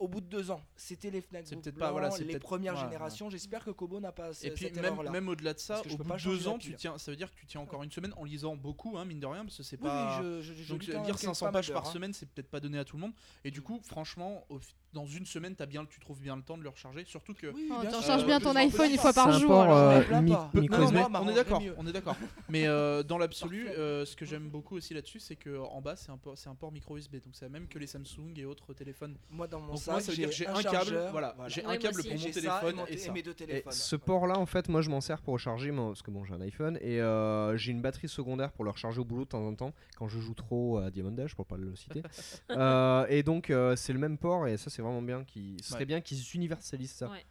au bout de deux ans. C'était les Fnac peut-être pas- blancs, voilà, c'est les premières ouais, générations. J'espère que Kobo n'a pas Et puis cette même, même au-delà de ça, au bout de deux ans, tu tiens, ça veut dire que tu tiens encore une semaine en lisant beaucoup, hein, mine de rien, parce que c'est Oui, pas. je, je, je Donc même 500 pas mal pages par hein. semaine, c'est peut-être pas donné à tout le monde. Et du Mm. coup, franchement, au dans une semaine, as bien, tu trouves bien le temps de le recharger. Surtout que. Oui, Oh, bien tu recharges Euh, bien ton iPhone une fois par jour. euh, on est d'accord, on est d'accord. Mais euh, dans l'absolu, euh, ce que j'aime beaucoup aussi là-dessus, c'est que en bas, c'est un port, c'est un port micro USB, donc c'est la même que les Samsung et autres téléphones. Moi, dans mon Moi, ça veut dire que j'ai un câble, chargeur, voilà, j'ai Ouais, un câble pour mon téléphone mon et ça. mes deux Et téléphones. ce port-là, en fait, moi je m'en sers pour recharger, mon- parce que bon, j'ai un iPhone et euh, j'ai une batterie secondaire pour le recharger au boulot de temps en temps quand je joue trop à Diamond Dash, pour pas le citer. Euh, et donc euh, c'est le même port et ça c'est vraiment bien. Qui ce serait Ouais. bien qu'ils universalisent ça. Ouais.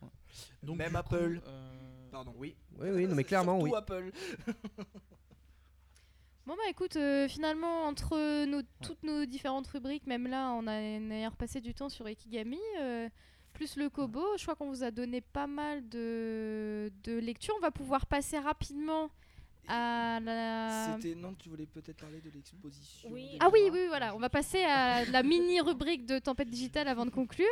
Donc, Même coup, Apple. euh, Pardon. Oui, oui, oui, non, mais clairement oui. Apple. Bon bah écoute, euh, finalement entre nos, toutes nos différentes rubriques, même là on a d'ailleurs passé du temps sur Ekigami, euh, plus le Kobo, je crois qu'on vous a donné pas mal de, de lectures. On va pouvoir passer rapidement à la... C'était non, tu voulais peut-être parler de l'exposition. Oui. Ah oui, oui, voilà, on va passer à la mini rubrique de Tempête Digitale avant de conclure.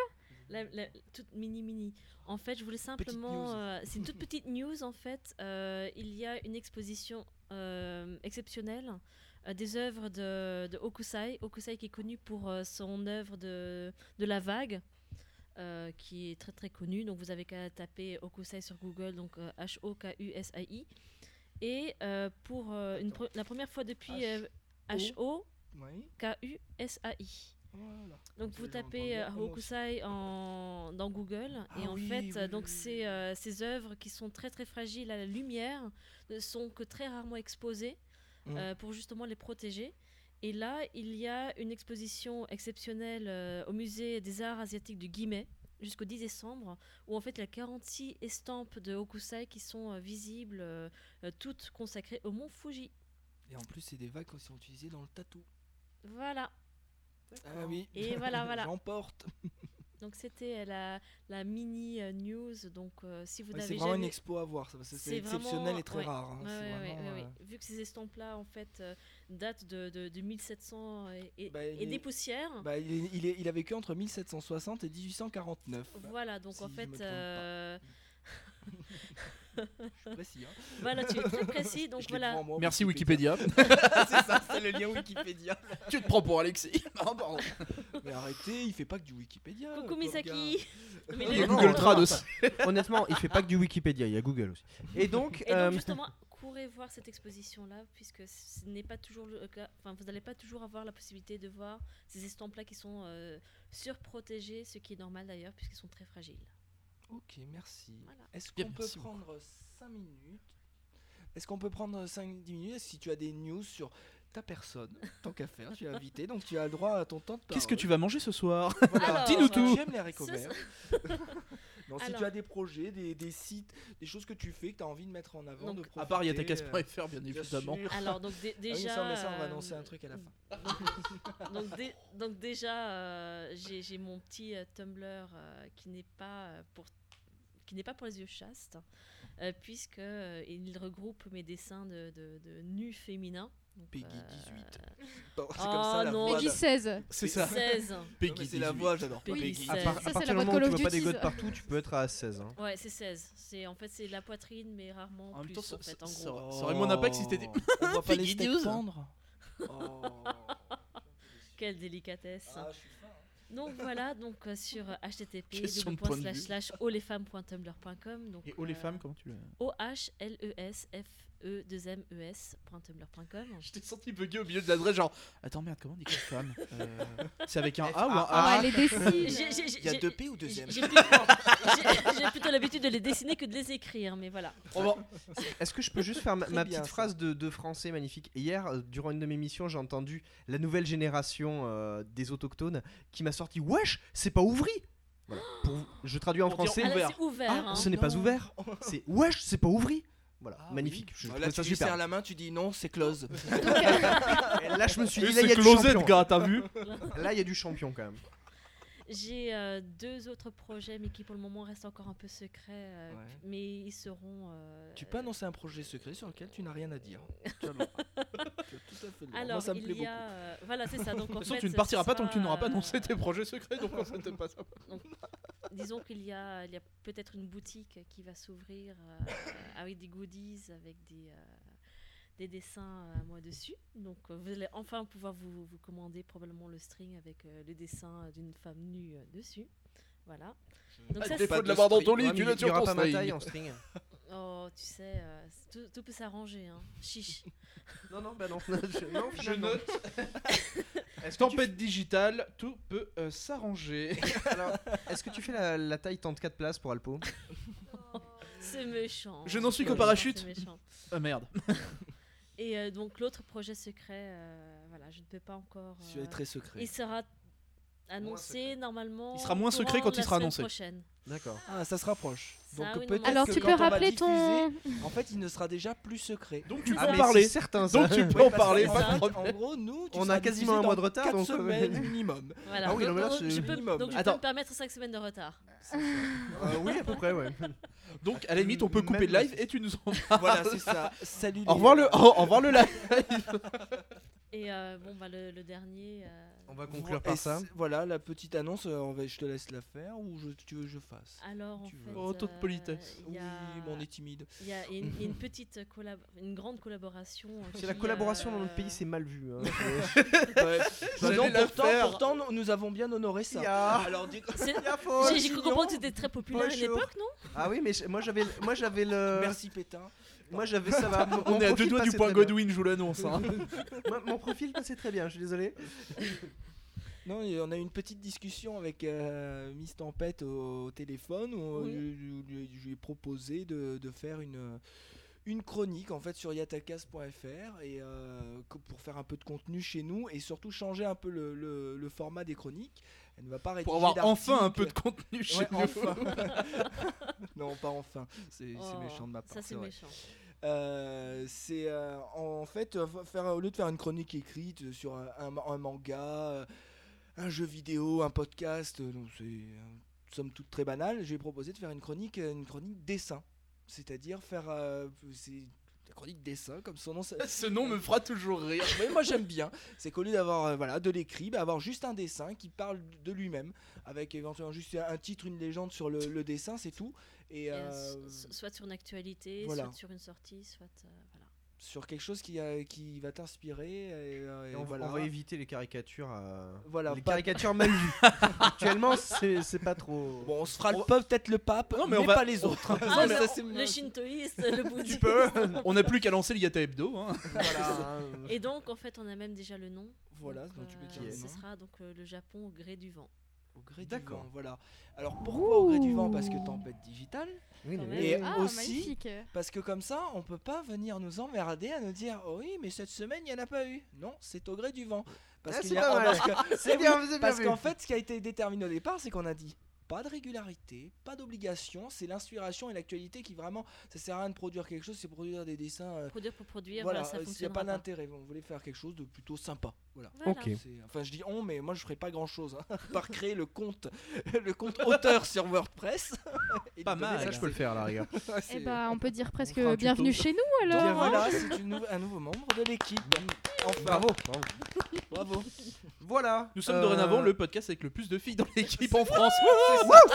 La, la- toute mini mini. En fait, je voulais simplement. euh, c'est une toute petite news en fait. Euh, il y a une exposition euh, euh, des œuvres de, de Hokusai. Hokusai qui est connu pour euh, son œuvre de, de la vague. euh, qui est très très connu. Donc vous avez qu'à taper Hokusai sur Google, donc H-O-K-U-S-A-I. Et pour une pre- la première fois depuis. H-O-K-U-S-A-I. Voilà. Donc vous tapez euh. Hokusai en, dans Google Ah et en oui, fait oui, donc oui, c'est euh, ces œuvres qui sont très très fragiles à la lumière ne sont que très rarement exposées Mm. euh, pour justement les protéger. Et là il y a une exposition exceptionnelle euh, au musée des arts asiatiques du Guimet jusqu'au 10 décembre où en fait il y a 46 estampes de Hokusai qui sont euh, visibles toutes consacrées au mont Fuji. Et en plus, c'est des vagues qui sont utilisées dans le tatou. Voilà. Ah oui. Et voilà, voilà. J'emporte. Donc c'était euh, la, la mini euh, news. Donc euh, si vous Ouais, c'est n'avez vraiment une expo à voir. C'est C'est exceptionnel vraiment- et très ouais. rare. hein, Ouais, c'est vraiment, euh. Vu que ces estampes-là, en fait, euh, datent de, de, de 1700 et, Bah, est- des poussières. bah, il, est- il, est- il a vécu entre 1760 et 1849. voilà, donc si en fait, Je suis précis. hein. voilà, tu es très précis. Donc voilà, moi, Merci Wikipédia. c'est ça, c'est le lien Wikipédia. tu te prends pour Alexis. Pardon. Mais arrêtez, il fait pas que du Wikipédia. coucou Misaki. Mais Il y a Google Trad aussi. Honnêtement, il fait pas que du Wikipédia, il y a Google aussi. Et donc, Et donc euh, justement, courez voir cette exposition-là, puisque ce n'est pas toujours le cas. Enfin, vous n'allez pas toujours avoir la possibilité de voir ces estampes-là qui sont euh, surprotégées, ce qui est normal d'ailleurs, puisqu'ils sont très fragiles. Ok, merci. Voilà. Est-ce qu'on peut prendre 5 minutes? Est-ce qu'on peut prendre 5-10 minutes? Si tu as des news sur ta personne, tant qu'à faire, tu es invité, donc tu as le droit à ton temps de Qu'est-ce que tu vas manger ce soir? Voilà. Dis-nous tout. J'aime les haricots Ce- verts. non, si Alors. tu as des projets, des, des sites, des choses que tu fais, que tu as envie de mettre en avant, Donc, de À part profiter, yatacas.fr, bien euh, bien évidemment. Alors, donc Ah oui, déjà. ça, mais ça, on va annoncer un truc à la fin. donc, dé- donc déjà, euh, j'ai mon petit euh, Tumblr euh, qui n'est pas pour qui n'est pas pour les yeux chastes, euh, puisque euh, il regroupe mes dessins de, de, de nus féminins. Peggy euh, 18. Bon, c'est Oh comme ça la non. voix. Peggy de- 16. C'est ça. 16. Non, mais Peggy c'est la 18. voix, j'adore. pas Peggy Peggy. À, 16. part- Ça, à c'est partir la du voix moment où Call tu of vois pas des Duty, godes ça. partout, tu peux être à 16. hein. Ouais, c'est 16. C'est en fait c'est la poitrine, mais rarement En même plus. temps, ça- en fait, en ça- gros. ça aurait moins d'impact si c'était des- On voit pas les Peggy steaks 12. tendres. Oh. Quelle délicatesse. Ah, je suis fin. Donc voilà, donc euh, sur http Question de point de vue. olesfemmes.tumblr.com donc Et oh les euh, femmes, comment tu le. O H L E S F E 2 M E S.tumblr.com. Je t'ai senti bugger au milieu de l'adresse, genre. Attends, merde, comment on dit que femme Euh, C'est avec un A ou un Ah, Ah, A Il y a deux P ou deux M? J'ai plutôt, l'habitude de les dessiner que de les écrire, mais voilà. Oh, bon. Est-ce que je peux juste faire ma, petite phrase de, de français magnifique? Hier, euh, durant une de mes missions, j'ai entendu la nouvelle génération euh, des autochtones qui m'a sorti Wesh, c'est pas ouvri Voilà. Pour- je traduis en français. Ah, là, ouvert. c'est ouvert. Ah, hein. ce n'est pas ouvert. C'est Wesh, c'est pas ouvri Voilà, Ah magnifique. oui. Je Voilà, trouve ça tu lui super. serres la main, tu dis non, c'est close. Là, je me suis dit, là, il y c'est a du closet, champion. gars, t'as vu Là, il y a du champion quand même. J'ai euh, deux autres projets, mais qui pour le moment restent encore un peu secrets, euh, Ouais. mais ils seront. euh, Tu peux annoncer un projet secret sur lequel tu n'as rien à dire. Tu as le droit. Tout à fait le droit. Alors, Moi, ça me plaît beaucoup. euh, voilà, c'est ça. Donc, en De toute façon, fait, tu ne partiras pas tant que tu n'auras pas annoncé tes projets secrets, donc ça ne t'aime pas ça. Disons qu'il y a, peut-être une boutique qui va s'ouvrir euh, avec des goodies, avec des, euh, des dessins à moi dessus. Donc euh, vous allez enfin pouvoir vous, commander probablement le string avec euh, le dessin d'une femme nue euh, dessus. Voilà. Donc À ça, défaut c'est- de l'avoir dans ton lit, tu il l'as sur ton pas ma taille en string. Oh, tu sais, euh, tout, tout peut s'arranger. Hein. Chiche. Non, non, bah non. je, non, Je note. Tu, Tempête digitale, tout peut euh, s'arranger. alors, est-ce que tu fais la, la taille 34 places pour Alpo? C'est méchant. Je n'en suis qu'au parachute. c'est méchant. Ah merde. Et euh, donc l'autre projet secret, euh, voilà, je ne peux pas encore. Tu es euh, très secret. Il sera annoncé normalement. Il sera moins secret quand il sera annoncé. D'accord. Ah, ça se rapproche. Ça, Donc peut-être Alors que tu quand peux on va rappeler ton. diffuser, En fait, il ne sera déjà plus secret. Donc tu peux Ah, en mais parler. certain ça. Donc tu peux Oui, en parler, pas de fait, problème. En gros, nous, tu On a quasiment un mois de retard, quatre donc, euh, semaines minimum. Voilà. Ah oui, non, mais là, donc, c'est je peux, minimum. donc je Attends. peux me permettre 5 semaines de retard. Euh, oui, à peu près, ouais. Donc à la limite, on peut couper Même- le live et tu nous en parles. voilà, c'est ça. Salut. Au revoir le, au revoir le live. Et euh, bon, bah, le, le dernier. euh, On va conclure et par ça. c'est- Voilà, la petite annonce, euh, on va, je te laisse la faire ou je, tu veux que je fasse alors, en Tu fait. Oh, toute euh, politesse. il y Oui, mais on est timide. Il y a une, il y a une petite collab une grande collaboration. euh, C'est la qui, collaboration dans notre pays, c'est mal vu. hein. Ouais. J'allais non, la pourtant, faire. pourtant, nous- nous avons bien honoré ça. Alors, dis- c'est- J'ai j'ai cru comprendre que c'était très populaire à une Bonjour. époque, non? Ah oui, mais je- moi j'avais, moi j'avais le, merci Pétain. Moi j'avais ça va. mon- On mon est à deux profil doigts du point très bien. Godwin, je vous l'annonce. hein. Mon profil passait très bien, je suis désolé. Non, on a eu une petite discussion avec euh, Miss Tempête au, au téléphone où Oui. je, je- je lui ai proposé de, de faire une, une chronique en fait sur yatakas.fr et euh, pour faire un peu de contenu chez nous et surtout changer un peu le, le- le format des chroniques. Elle ne va pas Pour avoir enfin un peu de contenu chez Ouais, nous. enfin. non, pas enfin. C'est Oh, méchant de ma part. Ça, c'est méchant. Euh, c'est euh, en fait faire au lieu de faire une chronique écrite sur un, un- un manga, un jeu vidéo, un podcast, donc c'est somme toute très banal. J'ai proposé de faire une chronique, une chronique dessin, c'est-à-dire faire euh, c'est la chronique dessin comme son nom. ça- Ce nom me fera toujours rire. mais moi j'aime bien. C'est qu'au lieu d'avoir euh, voilà, de l'écrit, bah, avoir juste un dessin qui parle de lui-même, avec éventuellement juste un titre, une légende sur le, le dessin, c'est tout. Et, Et, euh, euh, so- soit sur une actualité, voilà. soit sur une sortie, soit. Sur quelque chose qui, a- qui va t'inspirer. Et, euh, et Et on, voilà. on va éviter les caricatures. euh, Voilà, les pas- caricatures mal vues. Actuellement, c'est pas trop. Bon, on se fera le On- peut-être le pape, Non, mais mais, on va- pas les autres. Ah, mais le- ça, shintoïste, le bouddhiste. On n'a plus qu'à lancer le Yata Hebdo. hein. Voilà. Et donc, en fait, on a même déjà le nom. Voilà, Donc, donc tu peux euh, Ce sera donc euh, le Japon au gré du vent. Au gré du D'accord. vent, voilà. Alors pourquoi au gré du vent? Parce que tempête digitale. Oui, même. Et Ah, aussi, magnifique. parce que comme ça, on peut pas venir nous emmerder à nous dire oh oui, mais cette semaine il y en a pas eu. Non, c'est au gré du vent. Parce Ah, qu'il y a- parce que- bien, oui, c'est bien Parce qu'en fait, ce qui a été déterminé au départ, c'est qu'on a dit pas de régularité, pas d'obligation, c'est l'inspiration et l'actualité qui vraiment, ça sert à rien de produire quelque chose, c'est produire des dessins. euh, Produire pour produire, voilà, voilà, ça euh, s'il n'y a pas. d'intérêt, on voulait faire quelque chose de plutôt sympa. Voilà. Enfin, je dis on, mais moi je ferai pas grand chose, par créer le compte, le compte auteur sur WordPress. et Pas mal. Ça, je peux le faire, à la rigueur. Ouais, Eh bah, on peut dire presque bienvenue chez nous alors. Donc hein. voilà, c'est nou- un nouveau membre de l'équipe. Enfin, Bravo. bravo. Voilà. Nous sommes euh, dorénavant le podcast avec le plus de filles dans l'équipe en France.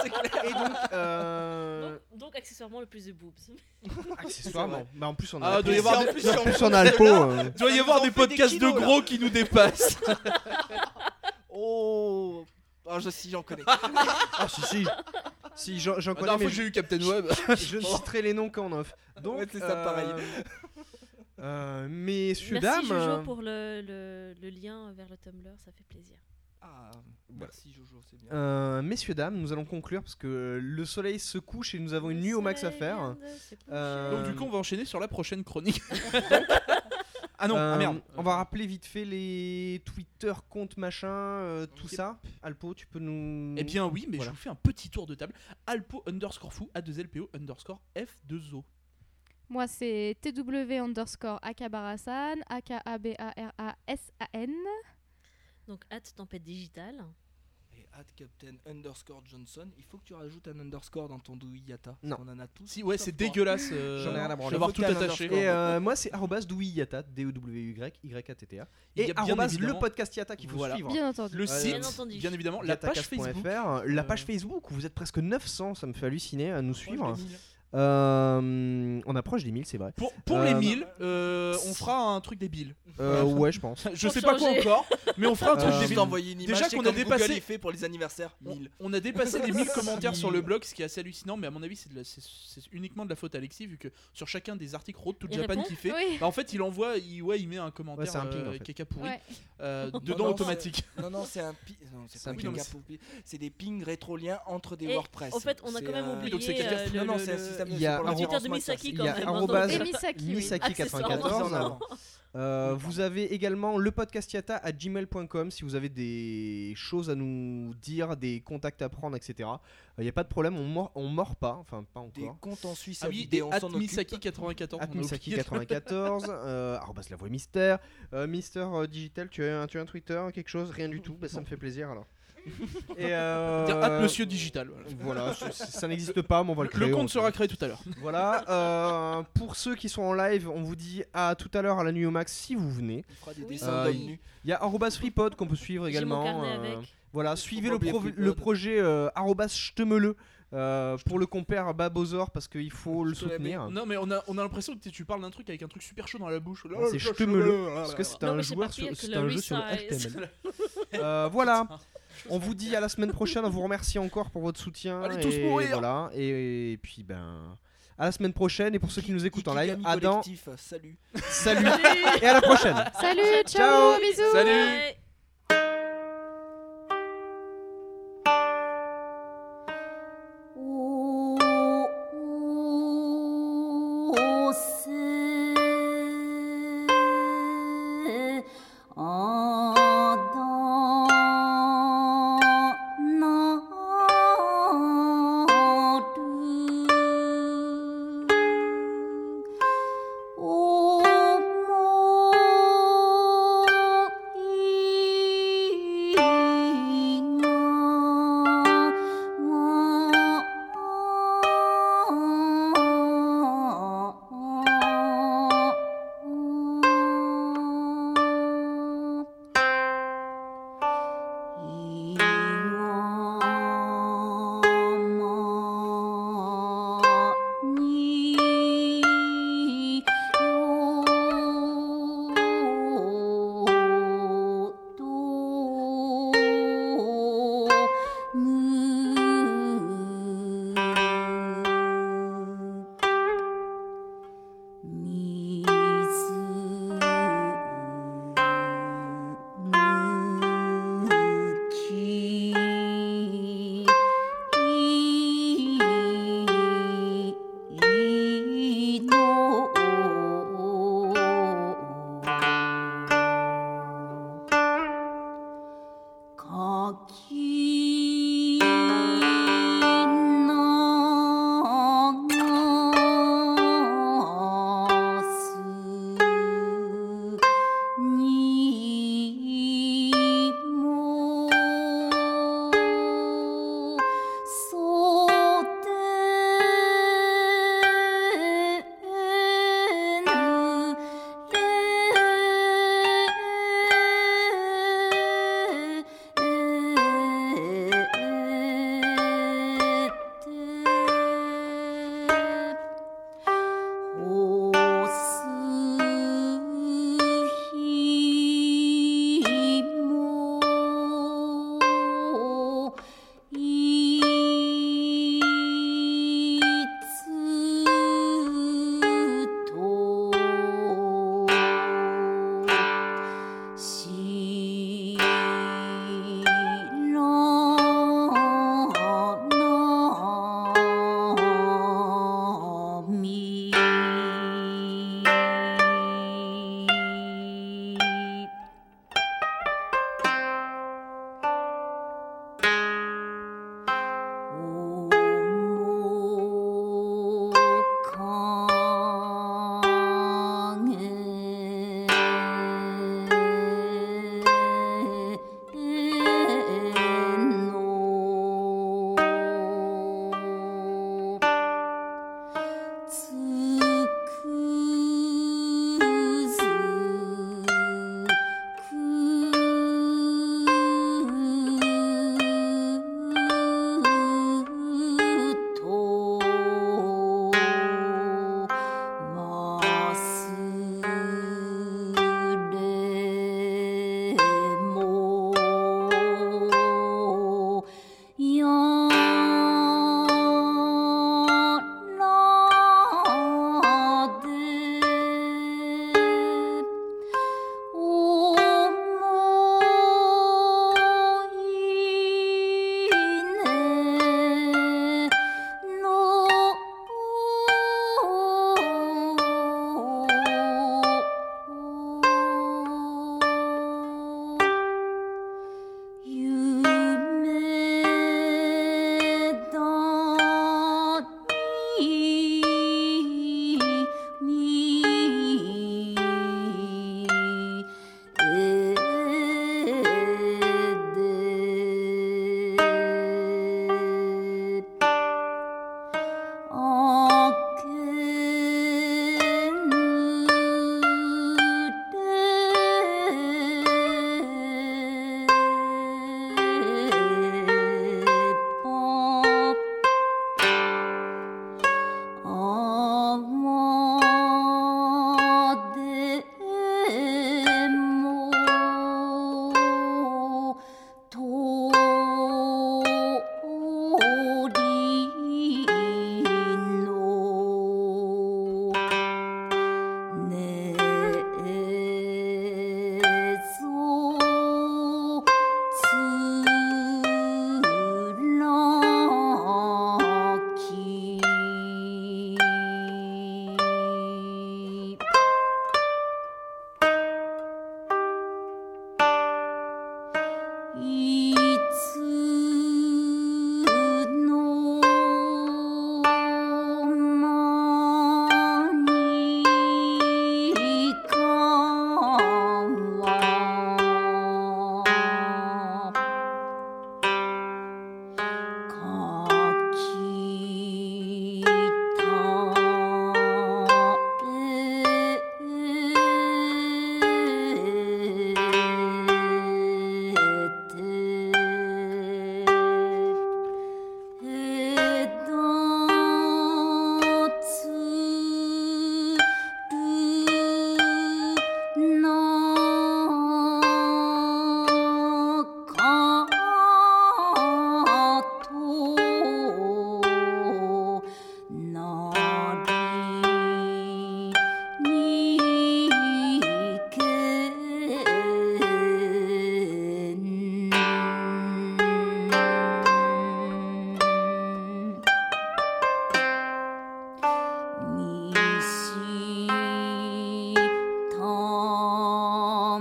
C'est clair. Et donc, euh, Donc, donc, accessoirement le plus de boobs. accessoirement. Bah, en plus, on a. Ah, doit y avoir En des- En plus, on a euh. Doit y avoir podcasts de là. gros qui nous dépassent. Oh Ah, je si j'en connais. Ah, si, si. Si, j'en j'en La connais, dernière mais fois que j'ai eu Captain Web. je ne citerai les noms qu'en off. Donc, Ouais, c'est ça, pareil. euh, messieurs, Merci dames. Jojo pour le, le, le lien vers le Tumblr, ça fait plaisir. Ah, merci Jojo, c'est bien. euh, messieurs, dames, nous allons conclure parce que le soleil se couche et nous avons une nuit au max à faire. Euh, Donc du coup, on va enchaîner sur la prochaine chronique. Ah non, ah Euh, merde. On va rappeler vite fait les Twitter, comptes, machin, euh, tout ça. Alpo, tu peux nous. Eh bien oui, mais Voilà. je vous fais un petit tour de table. Alpo underscore fou, A2LPO underscore F2O. Moi, c'est TW underscore Akabarasan, A-K-A-B-A-R-A-S-A-N. Donc, hâte tempête digitale. At Captain underscore Johnson, il faut que tu rajoutes un underscore dans ton douillata. Non. On en a tous. Si ouais, c'est dégueulasse. euh, J'en ai rien à branler. D'avoir Faut tout attaché. Et euh, moi, c'est arrobas douillata, D-E-W-Y, Y-A-T-T-A. Il y a Et arrobas le podcast Yata qu'il faut Voilà. suivre. Bien entendu. Le Euh, site, Bien entendu. bien évidemment, la page Facebook. La page Facebook où vous êtes presque 900, ça me fait halluciner à nous suivre. Euh, on approche des 1000, c'est vrai. Pour, pour Euh, les 1000, euh, on fera un truc débile. Euh, ouais, je pense. Je Pour sais pas quoi changer. encore, mais on fera un truc Euh, débile. une image. Déjà c'est qu'on a dépassé- fait pour les anniversaires. On, 1000. on a dépassé les 1000 commentaires sur le blog, ce qui est assez hallucinant, mais à mon avis, c'est de la- c'est c'est uniquement de la faute à Alexis, vu que sur chacun des articles Road to Japan qu'il fait, Oui. bah, en fait, il envoie, il, ouais, il met un commentaire Ouais, un ping, en euh, fait. caca pourri Ouais. euh, dedans non, automatique. Non, non, c'est un pi... non, c'est C'est pas un un ping. C'est des pings rétroliens entre des WordPress. au fait, on a quand même oublié, donc c'est quelqu'un- euh, Non, non, c'est un système il y a un Twitter de Misaki classique. Il y a quand même. arrobase Et Misaki, oui. Misaki Accessoirement. 94. Non, non. Euh, vous avez également le podcast Yata à gmail.com si vous avez des choses à nous dire, des contacts à prendre, etc. Il n'y a pas de problème, on mord, on mord pas, enfin pas Des encore. comptes en Suisse Ah oui, occupe. Misaki94. At on a oublié. Misaki94, euh, arrobas la voix mystère, euh, Mister euh, Digital, tu as, un, tu as un Twitter, quelque chose, rien du tout, bah, ça me fait plaisir alors. Et euh, Dire Monsieur Digital. voilà. Voilà, c- c- ça n'existe pas, mais on va le créer. Le compte sera créé tout à l'heure. Voilà, euh, pour ceux qui sont en live, on vous dit à tout à l'heure à la nuit au max si vous venez. Il Oui. Euh, y a arrobas FreePod qu'on peut suivre également. euh. Voilà, suivez le, pro- projet euh, arrobas Ch'temele, euh, pour le compère Babozor parce qu'il faut le soutenir. Non, mais on a, on a l'impression que tu- parles d'un truc avec un truc super chaud dans la bouche. Ah, c'est parce que c'est un joueur sur, un jeu sur le. HTML. Euh, voilà, on vous dit à la semaine prochaine. On vous remercie encore pour votre soutien. Allez tous et mourir. Voilà, et, et puis ben. À la semaine prochaine et pour ceux qui nous écoutent en live, Adam, Salut. salut et à la prochaine. Salut, Ciao. ciao, bisous. Salut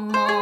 Oh.